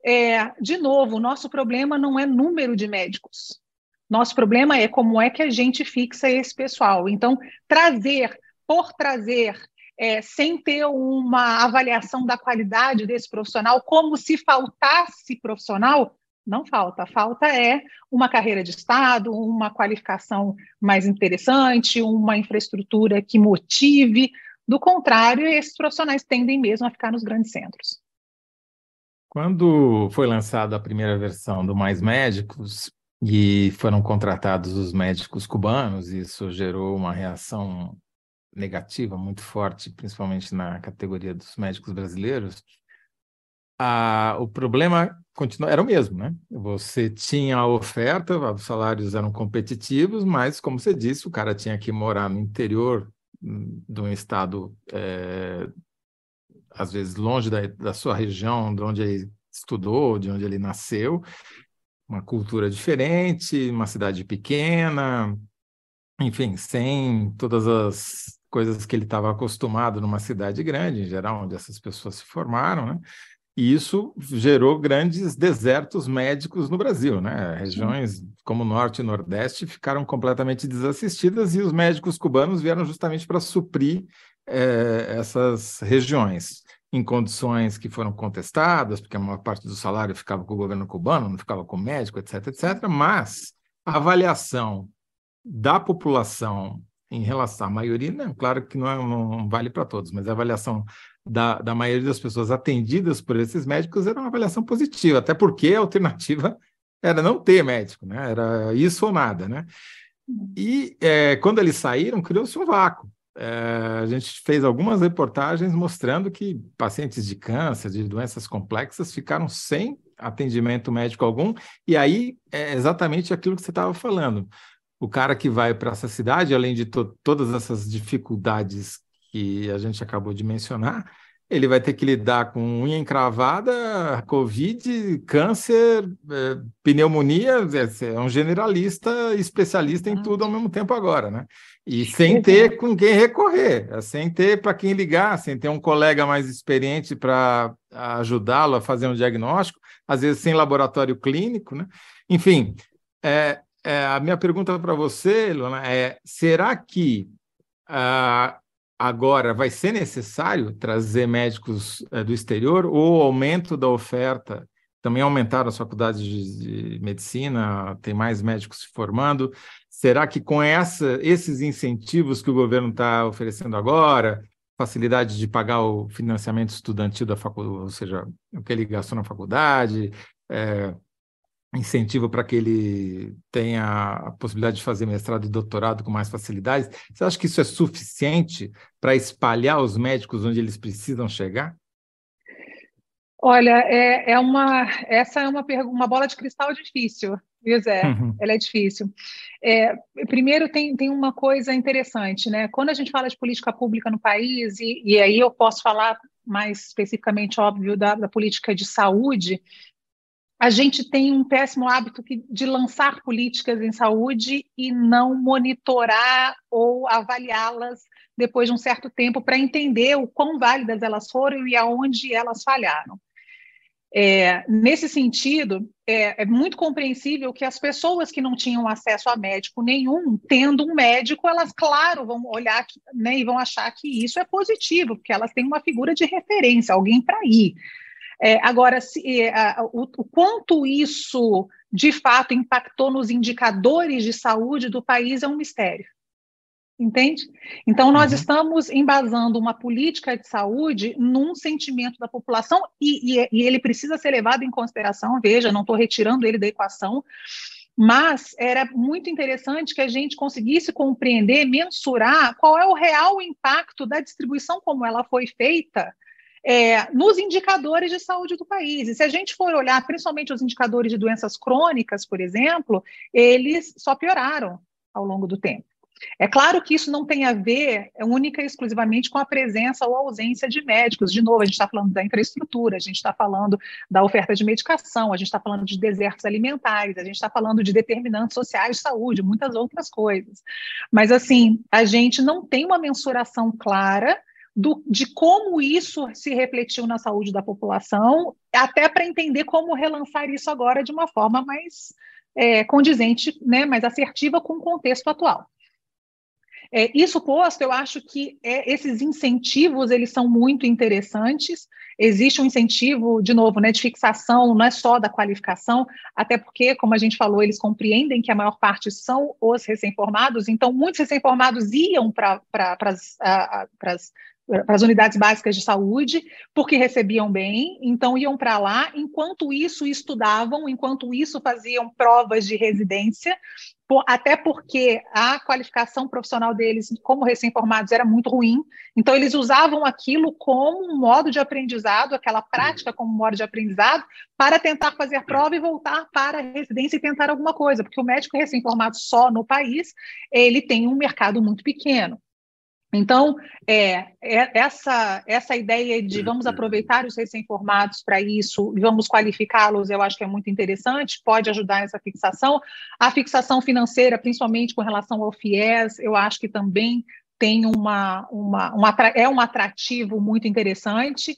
é, de novo, o nosso problema não é número de médicos. Nosso problema é como é que a gente fixa esse pessoal. Então, trazer por trazer, é, sem ter uma avaliação da qualidade desse profissional, como se faltasse profissional, não falta. Falta é uma carreira de Estado, uma qualificação mais interessante, uma infraestrutura que motive. Do contrário, esses profissionais tendem mesmo a ficar nos grandes centros. Quando foi lançada a primeira versão do Mais Médicos e foram contratados os médicos cubanos, isso gerou uma reação negativa muito forte, principalmente na categoria dos médicos brasileiros, a, o problema continua, era o mesmo, né? Você tinha a oferta, os salários eram competitivos, mas, como você disse, o cara tinha que morar no interior hum, de um estado, é, às vezes longe da, da sua região, de onde ele estudou, de onde ele nasceu, uma cultura diferente, uma cidade pequena, enfim, sem todas as coisas que ele estava acostumado numa cidade grande, em geral, onde essas pessoas se formaram, né? E isso gerou grandes desertos médicos no Brasil, né? Regiões como Norte e Nordeste ficaram completamente desassistidas e os médicos cubanos vieram justamente para suprir eh, essas regiões em condições que foram contestadas, porque a maior parte do salário ficava com o governo cubano, não ficava com o médico, etc, etc. Mas a avaliação da população em relação à maioria, não, claro que não, é, não vale para todos, mas a avaliação da, da maioria das pessoas atendidas por esses médicos era uma avaliação positiva, até porque a alternativa era não ter médico, né? Era isso ou nada, né? E é, quando eles saíram, criou-se um vácuo. É, a gente fez algumas reportagens mostrando que pacientes de câncer, de doenças complexas, ficaram sem atendimento médico algum, e aí é exatamente aquilo que você estava falando o cara que vai para essa cidade, além de to todas essas dificuldades que a gente acabou de mencionar, ele vai ter que lidar com unha encravada, Covid, câncer, é, pneumonia, é, é um generalista, especialista em tudo ao mesmo tempo agora, né? E sem ter com quem recorrer, é, sem ter para quem ligar, sem ter um colega mais experiente para ajudá-lo a fazer um diagnóstico, às vezes sem laboratório clínico, né? Enfim, é, é, a minha pergunta para você, Luana, é: será que uh, agora vai ser necessário trazer médicos uh, do exterior ou o aumento da oferta? Também aumentaram as faculdades de, de medicina, tem mais médicos se formando. Será que com essa, esses incentivos que o governo está oferecendo agora, facilidade de pagar o financiamento estudantil da faculdade, ou seja, o que ele gastou na faculdade, é, incentivo para que ele tenha a possibilidade de fazer mestrado e doutorado com mais facilidades. Você acha que isso é suficiente para espalhar os médicos onde eles precisam chegar? Olha, é, é uma, essa é uma, uma bola de cristal difícil, viu, Zé? Uhum. Ela é difícil. É, primeiro, tem, tem uma coisa interessante, né? Quando a gente fala de política pública no país, e, e aí eu posso falar mais especificamente, óbvio, da, da política de saúde, a gente tem um péssimo hábito de lançar políticas em saúde e não monitorar ou avaliá-las depois de um certo tempo para entender o quão válidas elas foram e aonde elas falharam. É, nesse sentido, é, é, muito compreensível que as pessoas que não tinham acesso a médico nenhum, tendo um médico, elas, claro, vão olhar né, e vão achar que isso é positivo, porque elas têm uma figura de referência, alguém para ir. É, agora, se, é, o, o quanto isso de fato impactou nos indicadores de saúde do país é um mistério entende? Então, nós uhum. estamos embasando uma política de saúde num sentimento da população e, e, e ele precisa ser levado em consideração. Veja, não estou retirando ele da equação, mas era muito interessante que a gente conseguisse compreender, mensurar qual é o real impacto da distribuição como ela foi feita é, nos indicadores de saúde do país. E se a gente for olhar, principalmente os indicadores de doenças crônicas, por exemplo, eles só pioraram ao longo do tempo. É claro que isso não tem a ver é, única e exclusivamente com a presença ou ausência de médicos. De novo, a gente está falando da infraestrutura, a gente está falando da oferta de medicação, a gente está falando de desertos alimentares, a gente está falando de determinantes sociais de saúde, muitas outras coisas. Mas, assim, a gente não tem uma mensuração clara do, de como isso se refletiu na saúde da população, até para entender como relançar isso agora de uma forma mais é, condizente, né, mais assertiva com o contexto atual. É, isso posto, eu acho que é, esses incentivos eles são muito interessantes. Existe um incentivo, de novo, né, de fixação, não é só da qualificação, até porque, como a gente falou, eles compreendem que a maior parte são os recém-formados, então muitos recém-formados iam para as para as unidades básicas de saúde, porque recebiam bem, então iam para lá, enquanto isso estudavam, enquanto isso faziam provas de residência, por, até porque a qualificação profissional deles, como recém-formados, era muito ruim, então eles usavam aquilo como um modo de aprendizado, aquela prática como modo de aprendizado, para tentar fazer prova e voltar para a residência e tentar alguma coisa, porque o médico recém-formado só no país, ele tem um mercado muito pequeno. Então, é, é, essa, essa ideia de vamos aproveitar os recém-formados para isso e vamos qualificá-los, eu acho que é muito interessante, pode ajudar essa fixação. A fixação financeira, principalmente com relação ao FIES, eu acho que também tem uma, uma, uma é um atrativo muito interessante.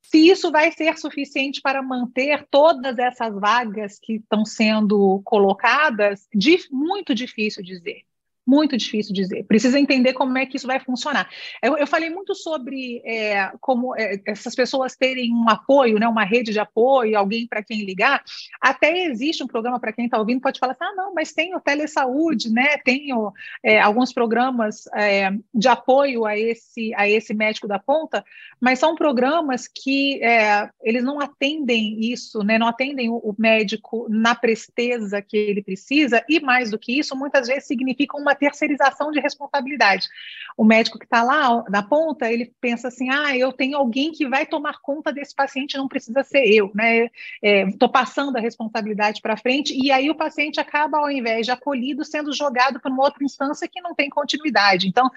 Se isso vai ser suficiente para manter todas essas vagas que estão sendo colocadas, muito difícil dizer. Muito difícil dizer. Precisa entender como é que isso vai funcionar. Eu, eu falei muito sobre é, como é, essas pessoas terem um apoio, né, uma rede de apoio, alguém para quem ligar. Até existe um programa para quem está ouvindo, pode falar assim: ah, não, mas tem o telesaúde, né? Tenho é, alguns programas é, de apoio a esse, a esse médico da ponta, mas são programas que é, eles não atendem isso, né? Não atendem o, o médico na presteza que ele precisa, e mais do que isso, muitas vezes significam uma terceirização de responsabilidade. O médico que está lá na ponta, ele pensa assim: ah, eu tenho alguém que vai tomar conta desse paciente, não precisa ser eu, né? Estou é, passando a responsabilidade para frente, e aí o paciente acaba, ao invés de acolhido, sendo jogado para uma outra instância que não tem continuidade. Então,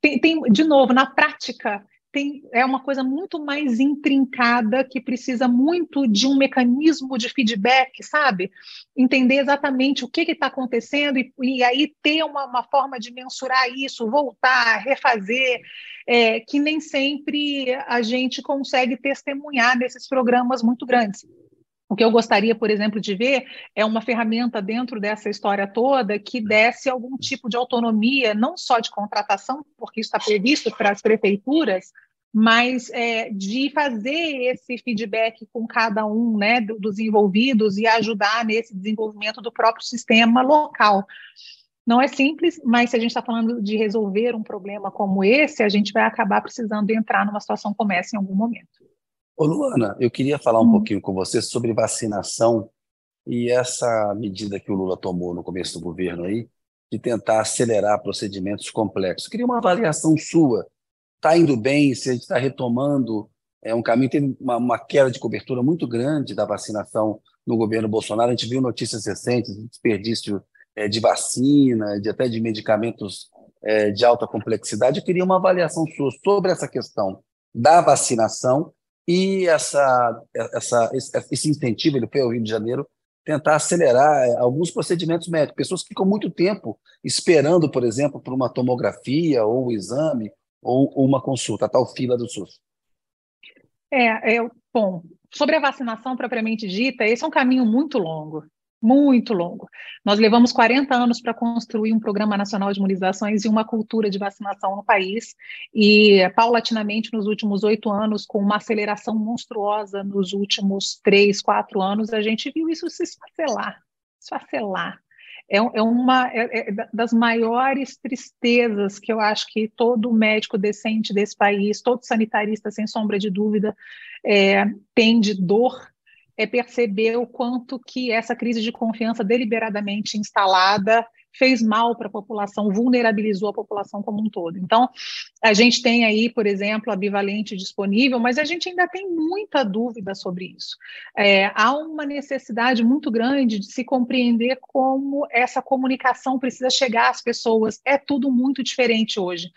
tem, tem de novo, na prática, tem, é uma coisa muito mais intrincada que precisa muito de um mecanismo de feedback, sabe? Entender exatamente o que está acontecendo e, e, aí ter uma, uma, forma de mensurar isso, voltar, refazer, é, que nem sempre a gente consegue testemunhar nesses programas muito grandes. O que eu gostaria, por exemplo, de ver é uma ferramenta dentro dessa história toda que desse algum tipo de autonomia, não só de contratação, porque isso está previsto para as prefeituras, mas é, de fazer esse feedback com cada um né, dos envolvidos e ajudar nesse desenvolvimento do próprio sistema local. Não é simples, mas se a gente está falando de resolver um problema como esse, a gente vai acabar precisando entrar numa situação como essa em algum momento. Ô Luana, eu queria falar um hum. pouquinho com você sobre vacinação e essa medida que o Lula tomou no começo do governo aí, de tentar acelerar procedimentos complexos. Eu queria uma avaliação sua. Está indo bem? Se a gente está retomando é um caminho, teve uma, uma, queda de cobertura muito grande da vacinação no governo Bolsonaro. A gente viu notícias recentes de desperdício é, de vacina, de até de medicamentos é, de alta complexidade. Eu queria uma avaliação sua sobre essa questão da vacinação e essa, essa, esse incentivo, ele foi ao Rio de Janeiro, tentar acelerar é, alguns procedimentos médicos. Pessoas que ficam muito tempo esperando, por exemplo, por uma tomografia ou um exame ou, ou uma consulta, a tal fila do SUS. É, é, bom, sobre a vacinação propriamente dita, esse é um caminho muito longo muito longo. Nós levamos 40 anos para construir um programa nacional de imunizações e uma cultura de vacinação no país, e paulatinamente, nos últimos oito anos, com uma aceleração monstruosa nos últimos três, quatro anos, a gente viu isso se esfacelar, esfacelar. É, é uma é, é das maiores tristezas que eu acho que todo médico decente desse país, todo sanitarista, sem sombra de dúvida, é, tem de dor é perceber o quanto que essa crise de confiança deliberadamente instalada fez mal para a população, vulnerabilizou a população como um todo. Então, a gente tem aí, por exemplo, a bivalente disponível, mas a gente ainda tem muita dúvida sobre isso. É, há uma necessidade muito grande de se compreender como essa comunicação precisa chegar às pessoas. É tudo muito diferente hoje.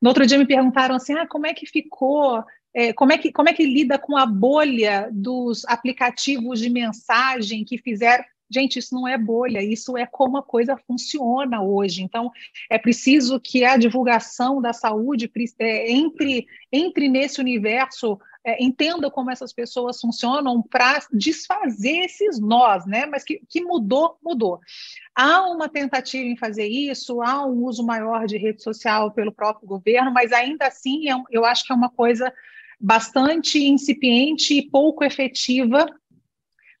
No outro dia me perguntaram assim, ah, como é que ficou é, como, é que, como é que lida com a bolha dos aplicativos de mensagem que fizeram. Gente, isso não é bolha, isso é como a coisa funciona hoje. Então, é preciso que a divulgação da saúde é, entre, entre nesse universo, é, entenda como essas pessoas funcionam para desfazer esses nós, né? Mas que, que mudou, mudou. Há uma tentativa em fazer isso, há um uso maior de rede social pelo próprio governo, mas ainda assim é, eu acho que é uma coisa bastante incipiente e pouco efetiva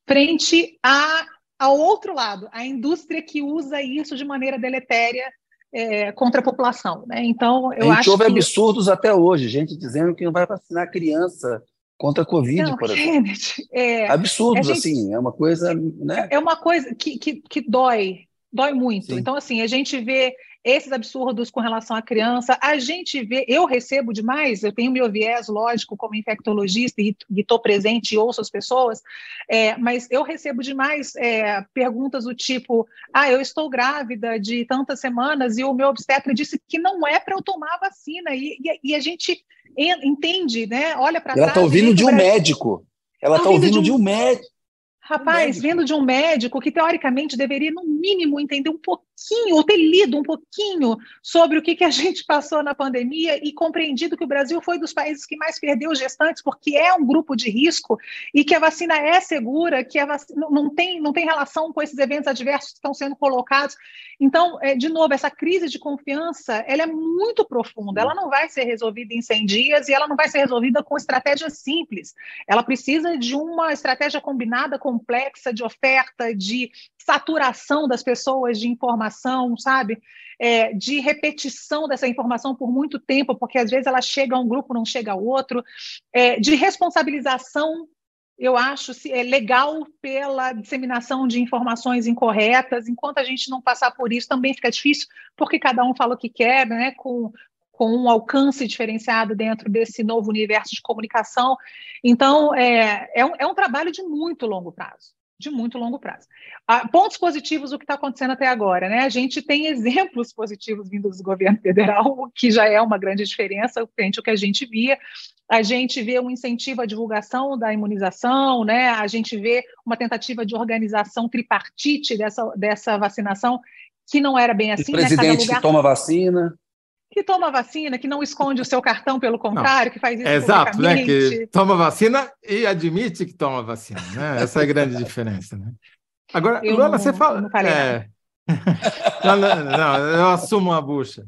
frente a, ao outro lado, a indústria que usa isso de maneira deletéria é, contra a população. Né? Então, eu a gente houve que... absurdos até hoje, gente dizendo que não vai vacinar criança contra a Covid, não, por exemplo. Kennedy, é, absurdos, gente, assim, é uma coisa. Né? É uma coisa que, que, que dói, dói muito. Sim. Então, assim, a gente vê esses absurdos com relação à criança. A gente vê, eu recebo demais, eu tenho meu viés, lógico, como infectologista e estou presente e ouço as pessoas, é, mas eu recebo demais é, perguntas do tipo: ah, eu estou grávida de tantas semanas e o meu obstetra disse que não é para eu tomar a vacina. E, e, e, a gente entende, né? Olha para trás. Ela está ouvindo de um médico. Ela está ouvindo, de um médico. Rapaz, vindo de um médico que teoricamente deveria, no mínimo, entender um pouquinho, ou ter lido um pouquinho sobre o que, que a gente passou na pandemia e compreendido que o Brasil foi dos países que mais perdeu gestantes, porque é um grupo de risco e que a vacina é segura, que a vacina não, tem, não tem relação com esses eventos adversos que estão sendo colocados. Então, é, de novo, essa crise de confiança ela é muito profunda, ela não vai ser resolvida em 100 dias e ela não vai ser resolvida com estratégias simples. Ela precisa de uma estratégia combinada com complexa de oferta, de saturação das pessoas de informação, sabe? É, de repetição dessa informação por muito tempo, porque às vezes ela chega a um grupo, não chega a outro, é, de responsabilização eu acho é legal pela disseminação de informações incorretas. Enquanto a gente não passar por isso, também fica difícil, porque cada um fala o que quer, né? Com, com um alcance diferenciado dentro desse novo universo de comunicação. Então, é, é, um, é um trabalho de muito longo prazo. De muito longo prazo. Ah, pontos positivos do que está acontecendo até agora, né? A gente tem exemplos positivos vindos do governo federal, o que já é uma grande diferença frente ao que a gente via. A gente vê um incentivo à divulgação da imunização, né? A gente vê uma tentativa de organização tripartite dessa, dessa vacinação, que não era bem assim. O presidente né? lugar... toma vacina que toma vacina, que não esconde o seu cartão, pelo contrário, não. que faz isso. É exato, né? Que toma vacina e admite que toma vacina, né? Essa é a grande diferença, né? Agora, eu Luana, não, você fala. Não, é... não, não, eu assumo a bucha.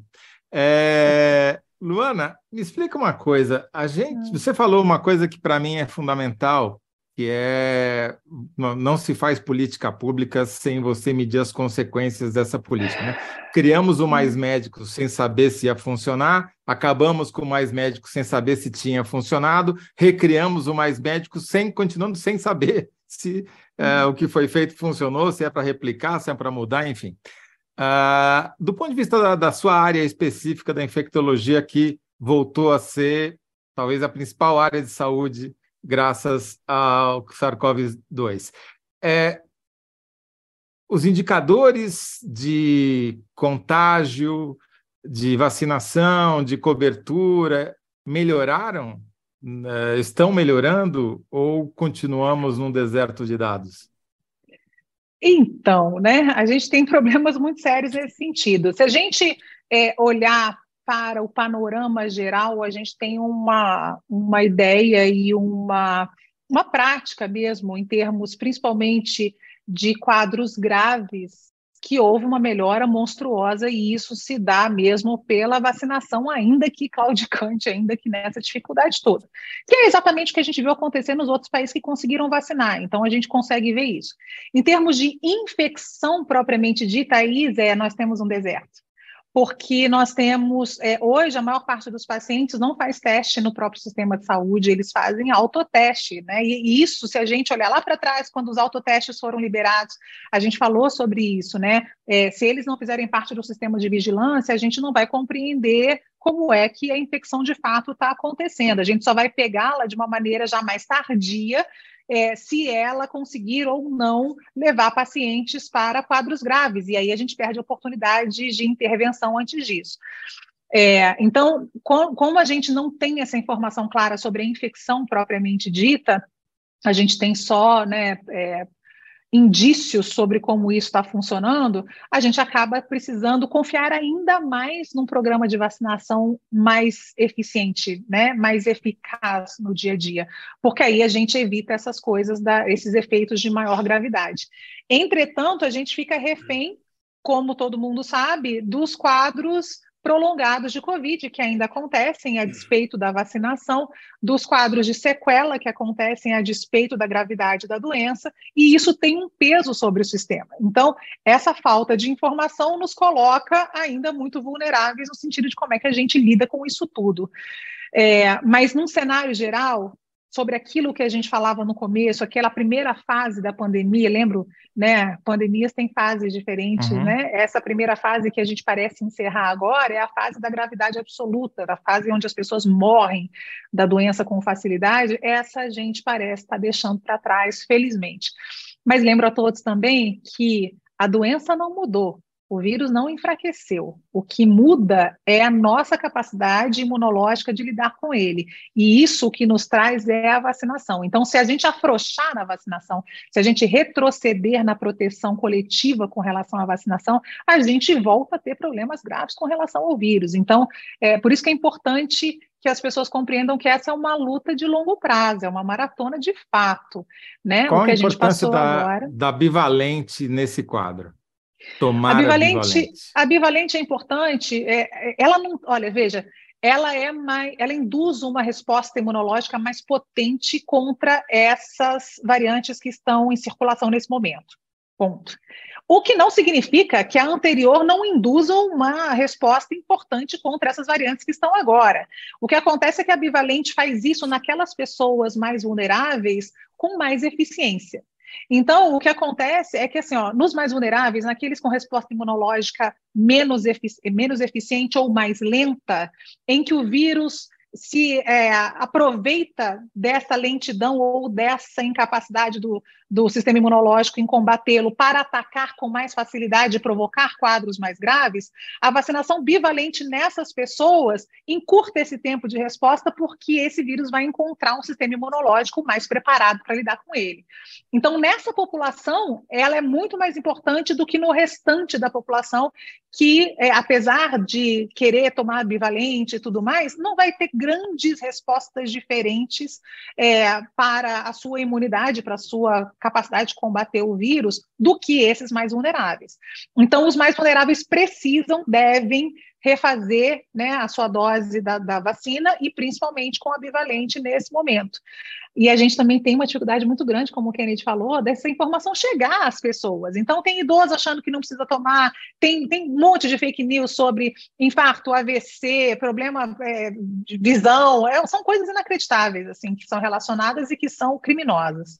É... Luana, me explica uma coisa. A gente, hum. você falou uma coisa que para mim é fundamental que é não se faz política pública sem você medir as consequências dessa política. Né? Criamos o Mais Médicos sem saber se ia funcionar, acabamos com o Mais Médicos sem saber se tinha funcionado, recriamos o Mais Médicos sem continuando sem saber se é, o que foi feito funcionou, se é para replicar, se é para mudar, enfim. Uh, do ponto de vista da, da sua área específica da infectologia, que voltou a ser talvez a principal área de saúde graças ao SARS-CoV-2. É, os indicadores de contágio, de vacinação, de cobertura melhoraram? É, estão melhorando ou continuamos num deserto de dados? Então, né, a gente tem problemas muito sérios nesse sentido. Se a gente é, olhar para o panorama geral, a gente tem uma, uma ideia e uma, uma prática mesmo, em termos principalmente de quadros graves, que houve uma melhora monstruosa e isso se dá mesmo pela vacinação, ainda que claudicante, ainda que nessa dificuldade toda. Que é exatamente o que a gente viu acontecer nos outros países que conseguiram vacinar. Então a gente consegue ver isso. Em termos de infecção propriamente dita, aí, Zé, nós temos um deserto porque nós temos, é, hoje, a maior parte dos pacientes não faz teste no próprio sistema de saúde, eles fazem autoteste, né? E, isso, se a gente olhar lá para trás, quando os autotestes foram liberados, a gente falou sobre isso, né? É, se eles não fizerem parte do sistema de vigilância, a gente não vai compreender como é que a infecção de fato está acontecendo. A gente só vai pegá-la de uma maneira já mais tardia é, se ela conseguir ou não levar pacientes para quadros graves, e aí a gente perde oportunidades de intervenção antes disso. É, então, com, como a gente não tem essa informação clara sobre a infecção propriamente dita, a gente tem só né, é, indícios sobre como isso está funcionando, a gente acaba precisando confiar ainda mais num programa de vacinação mais eficiente, né, mais eficaz no dia a dia, porque aí a gente evita essas coisas, da, esses efeitos de maior gravidade. Entretanto, a gente fica refém, como todo mundo sabe, dos quadros prolongados de Covid, que ainda acontecem a despeito da vacinação, dos quadros de sequela que acontecem a despeito da gravidade da doença, e isso tem um peso sobre o sistema. Então, essa falta de informação nos coloca ainda muito vulneráveis no sentido de como é que a gente lida com isso tudo. É, mas, num cenário geral, sobre aquilo que a gente falava no começo, aquela primeira fase da pandemia, lembro, né? Pandemias têm fases diferentes, uhum. né? Essa primeira fase que a gente parece encerrar agora é a fase da gravidade absoluta, da fase onde as pessoas morrem da doença com facilidade. Essa a gente parece estar tá deixando para trás, felizmente. Mas lembro a todos também que a doença não mudou, o vírus não enfraqueceu. O que muda é a nossa capacidade imunológica de lidar com ele. E isso o que nos traz é a vacinação. Então, se a gente afrouxar na vacinação, se a gente retroceder na proteção coletiva com relação à vacinação, a gente volta a ter problemas graves com relação ao vírus. Então, é por isso que é importante que as pessoas compreendam que essa é uma luta de longo prazo, é uma maratona de fato. Né? Qual o que a, a importância da, agora... da bivalente nesse quadro? Tomar a bivalente, a bivalente é importante. É, ela não, olha, veja, ela é mais, ela induz uma resposta imunológica mais potente contra essas variantes que estão em circulação nesse momento. Ponto. O que não significa que a anterior não induza uma resposta importante contra essas variantes que estão agora. O que acontece é que a bivalente faz isso naquelas pessoas mais vulneráveis com mais eficiência. Então, o que acontece é que, assim, ó, nos mais vulneráveis, naqueles com resposta imunológica menos, efici menos eficiente ou mais lenta, em que o vírus se é, aproveita dessa lentidão ou dessa incapacidade do, do sistema imunológico em combatê-lo para atacar com mais facilidade e provocar quadros mais graves, a vacinação bivalente nessas pessoas encurta esse tempo de resposta porque esse vírus vai encontrar um sistema imunológico mais preparado para lidar com ele. Então, nessa população, ela é muito mais importante do que no restante da população que, é, apesar de querer tomar bivalente e tudo mais, não vai ter grandes respostas diferentes é, para a sua imunidade, para a sua capacidade de combater o vírus do que esses mais vulneráveis. Então, os mais vulneráveis precisam, devem refazer né, a sua dose da, da vacina e principalmente com a bivalente nesse momento. E a gente também tem uma dificuldade muito grande, como o Kennedy falou, dessa informação chegar às pessoas. Então, tem idoso achando que não precisa tomar, tem, tem um monte de fake news sobre infarto, AVC, problema é, de visão, é, são coisas inacreditáveis, assim, que são relacionadas e que são criminosas.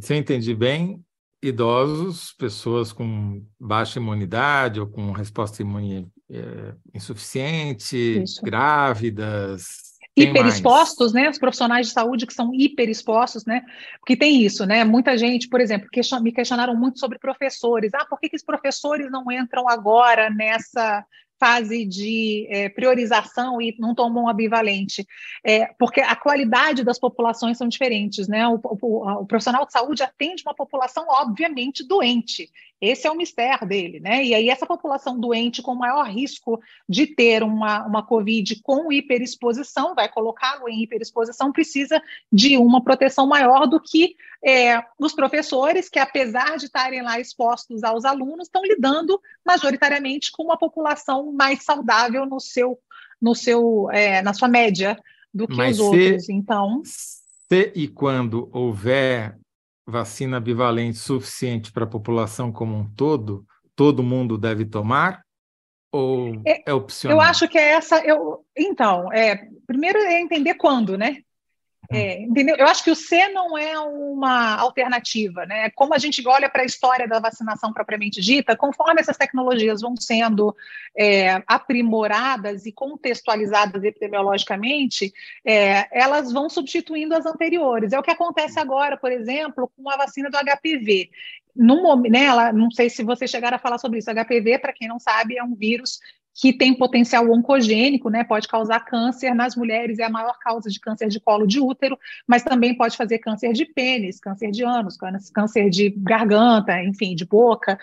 Se entendi bem, idosos, pessoas com baixa imunidade ou com resposta imune é, insuficiente, Isso. grávidas, hiperexpostos, né? Os profissionais de saúde que são hiperexpostos, né? Porque tem isso, né? Muita gente, por exemplo, question me questionaram muito sobre professores. Ah, por que, que os professores não entram agora nessa fase de é, priorização e não tomam um bivalente, é, porque a qualidade das populações são diferentes, né? O, o, o, profissional de saúde atende uma população obviamente doente, esse é o mistério dele, né? E aí, essa população doente com maior risco de ter uma, uma Covid com hiperexposição, vai colocá-lo em hiperexposição, precisa de uma proteção maior do que é, os professores, que apesar de estarem lá expostos aos alunos, estão lidando majoritariamente com uma população mais saudável no seu, no seu, é, na sua média do que Mas os se, outros. Então. Se e quando houver vacina bivalente suficiente para a população como um todo, todo mundo deve tomar? Ou é, é opcional? Eu acho que é essa. Eu, então, é, primeiro é entender quando, né? É, entendeu? Eu acho que o C não é uma alternativa, né? Como a gente olha para a história da vacinação propriamente dita, conforme essas tecnologias vão sendo é, aprimoradas e contextualizadas epidemiologicamente, é, elas vão substituindo as anteriores. É o que acontece agora, por exemplo, com a vacina do HPV. No, né, ela, não sei se você chegar a falar sobre isso. HPV, para quem não sabe, é um vírus que tem potencial oncogênico, né, pode causar câncer nas mulheres, é a maior causa de câncer de colo de útero, mas também pode fazer câncer de pênis, câncer de ânus, câncer de garganta, enfim, de boca.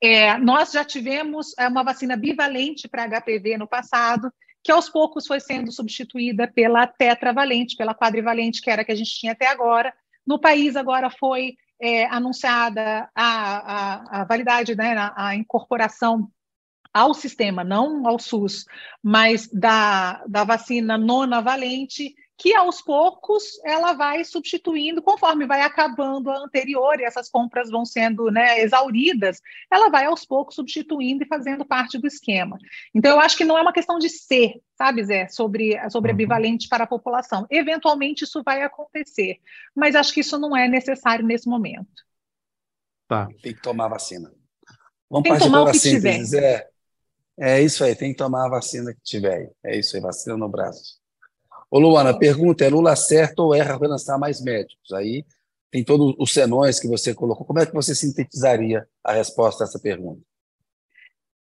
É, nós já tivemos é, uma vacina bivalente para HPV no passado, que aos poucos foi sendo substituída pela tetravalente, pela quadrivalente, que era a que a gente tinha até agora. No país agora foi é, anunciada a, a, a validade, né, a, a incorporação ao sistema, não ao SUS, mas da, da vacina nonavalente, que aos poucos ela vai substituindo, conforme vai acabando a anterior e essas compras vão sendo né, exauridas, ela vai aos poucos substituindo e fazendo parte do esquema. Então, eu acho que não é uma questão de ser, sabe, Zé, sobre, sobre a uhum. bivalente para a população. Eventualmente isso vai acontecer, mas acho que isso não é necessário nesse momento. Tá. Tem que tomar vacina. Vamos Tem partir para a síntese, Zé. É isso aí, tem que tomar a vacina que tiver aí. É isso aí, vacina no braço. Ô, Luana, pergunta é: Lula acerta ou erra ao lançar mais médicos? Aí tem todos os senões que você colocou. Como é que você sintetizaria a resposta a essa pergunta?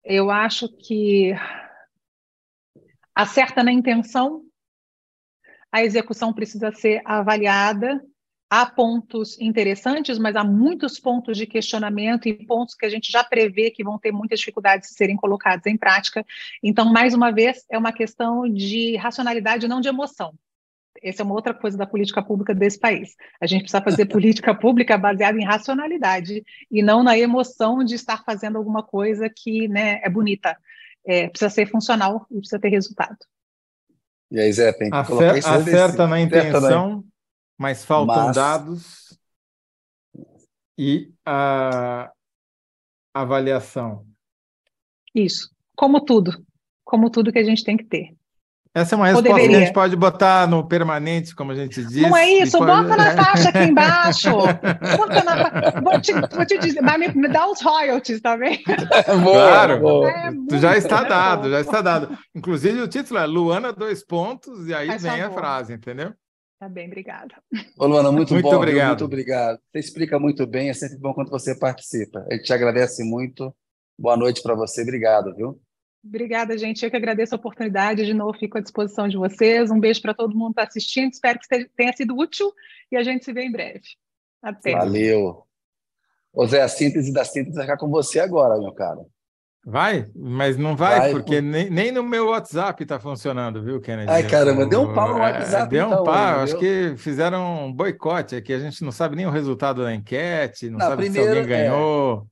Eu acho que acerta na intenção, a execução precisa ser avaliada há pontos interessantes, mas há muitos pontos de questionamento e pontos que a gente já prevê que vão ter muitas dificuldades de serem colocados em prática. Então, mais uma vez, é uma questão de racionalidade, não de emoção. Essa é uma outra coisa da política pública desse país. A gente precisa fazer política pública baseada em racionalidade e não na emoção de estar fazendo alguma coisa que né, é bonita. É, precisa ser funcional e precisa ter resultado. E aí, Zé, tem que Acer colocar isso Acerta na intenção, mas faltam mas... dados e a avaliação. Isso, como tudo, como tudo que a gente tem que ter. Essa é uma resposta que a gente pode botar no permanente, como a gente diz. Não é isso, pode... bota na taxa aqui embaixo. bota na... vou, te, vou te dizer, mas me, me dá os royalties também. claro, boa. É tu já está dado, já está dado. Inclusive o título é Luana, dois pontos, e aí Faz vem favor. a frase, entendeu? Tá bem, obrigada. Ô, Luana, muito, muito bom. Obrigado. Muito obrigado. Você explica muito bem, é sempre bom quando você participa. A gente te agradece muito. Boa noite para você. Obrigado, viu? Obrigada, gente. Eu que agradeço a oportunidade. De novo, fico à disposição de vocês. Um beijo para todo mundo que está assistindo. Espero que tenha sido útil e a gente se vê em breve. Até. Valeu. Ô Zé, a síntese da síntese vai ficar com você agora, meu cara. Vai, mas não vai, vai porque nem, nem no meu WhatsApp está funcionando, viu, Kennedy? Ai, caramba, deu um pau no é, WhatsApp. Deu um então, pau, acho que fizeram um boicote aqui, a gente não sabe nem o resultado da enquete, não, não sabe primeiro, se alguém ganhou.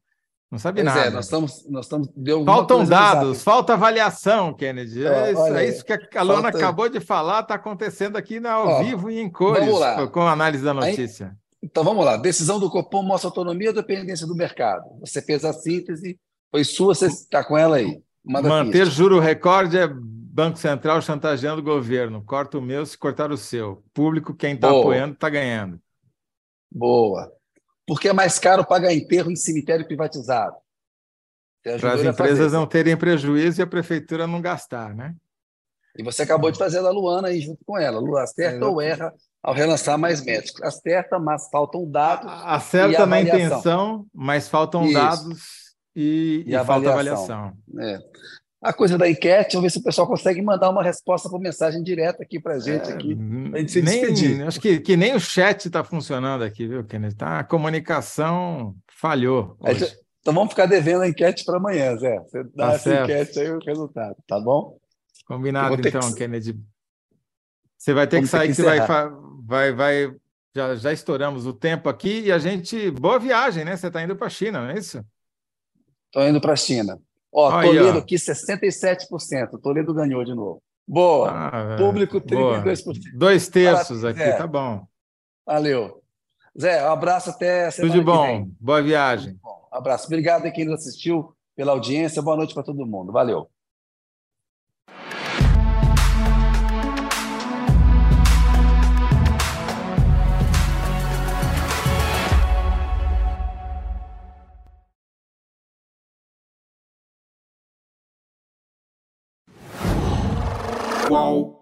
Não sabe Pois nada. é, nós estamos, nós estamos deu Faltam dados, falta avaliação, Kennedy. Ó, É isso, olha é aí, isso que a Luana falta- acabou de falar, está acontecendo aqui na, ao Ó, vivo e em cores, vamos lá. com a análise da Aí- notícia. Então vamos lá. Decisão do Copom mostra autonomia ou dependência do mercado. Você fez a síntese, foi sua, você está com ela aí. Manda Manter ficha. juro recorde é Banco Central chantageando o governo. Corta o meu se cortar o seu. Público, quem está apoiando, está ganhando. Boa. Porque é mais caro pagar enterro em cemitério privatizado. Para as empresas não terem prejuízo e a prefeitura não gastar, né? E você acabou de fazer a da Luana aí junto com ela. Lu, acerta ou erra ao relançar mais médicos? Acerta, mas faltam dados. Acerta na intenção, mas faltam Isso. dados e, E e falta avaliação. avaliação. É. A coisa da enquete, vamos ver se o pessoal consegue mandar uma resposta por mensagem direta aqui para a gente. É, aqui. hum, a gente se nem, despedir. acho que, que nem o chat está funcionando aqui, viu, Kennedy? Tá, a comunicação falhou. A hoje. Então vamos ficar devendo a enquete para amanhã, Zé. Você dá Tá essa certo. enquete aí o resultado, tá bom? Combinado, ter então, que- Kennedy. Você vai ter Vamos que ter sair, que que, vai, encerrar. fa- vai, vai. Já, já estouramos o tempo aqui e a gente. Boa viagem, né? Você está indo para a China, não é isso? Estou indo para a China. Ó, Aí, Toledo aqui, 67%. Toledo ganhou de novo. Boa. Ah, Público, boa. 32%. Dois terços Parabéns, aqui, Zé. tá bom. Valeu. Zé, um abraço até semana Tudo bom. Boa viagem. Bom, um abraço. Obrigado a quem nos assistiu pela audiência. Boa noite para todo mundo. Valeu. Qual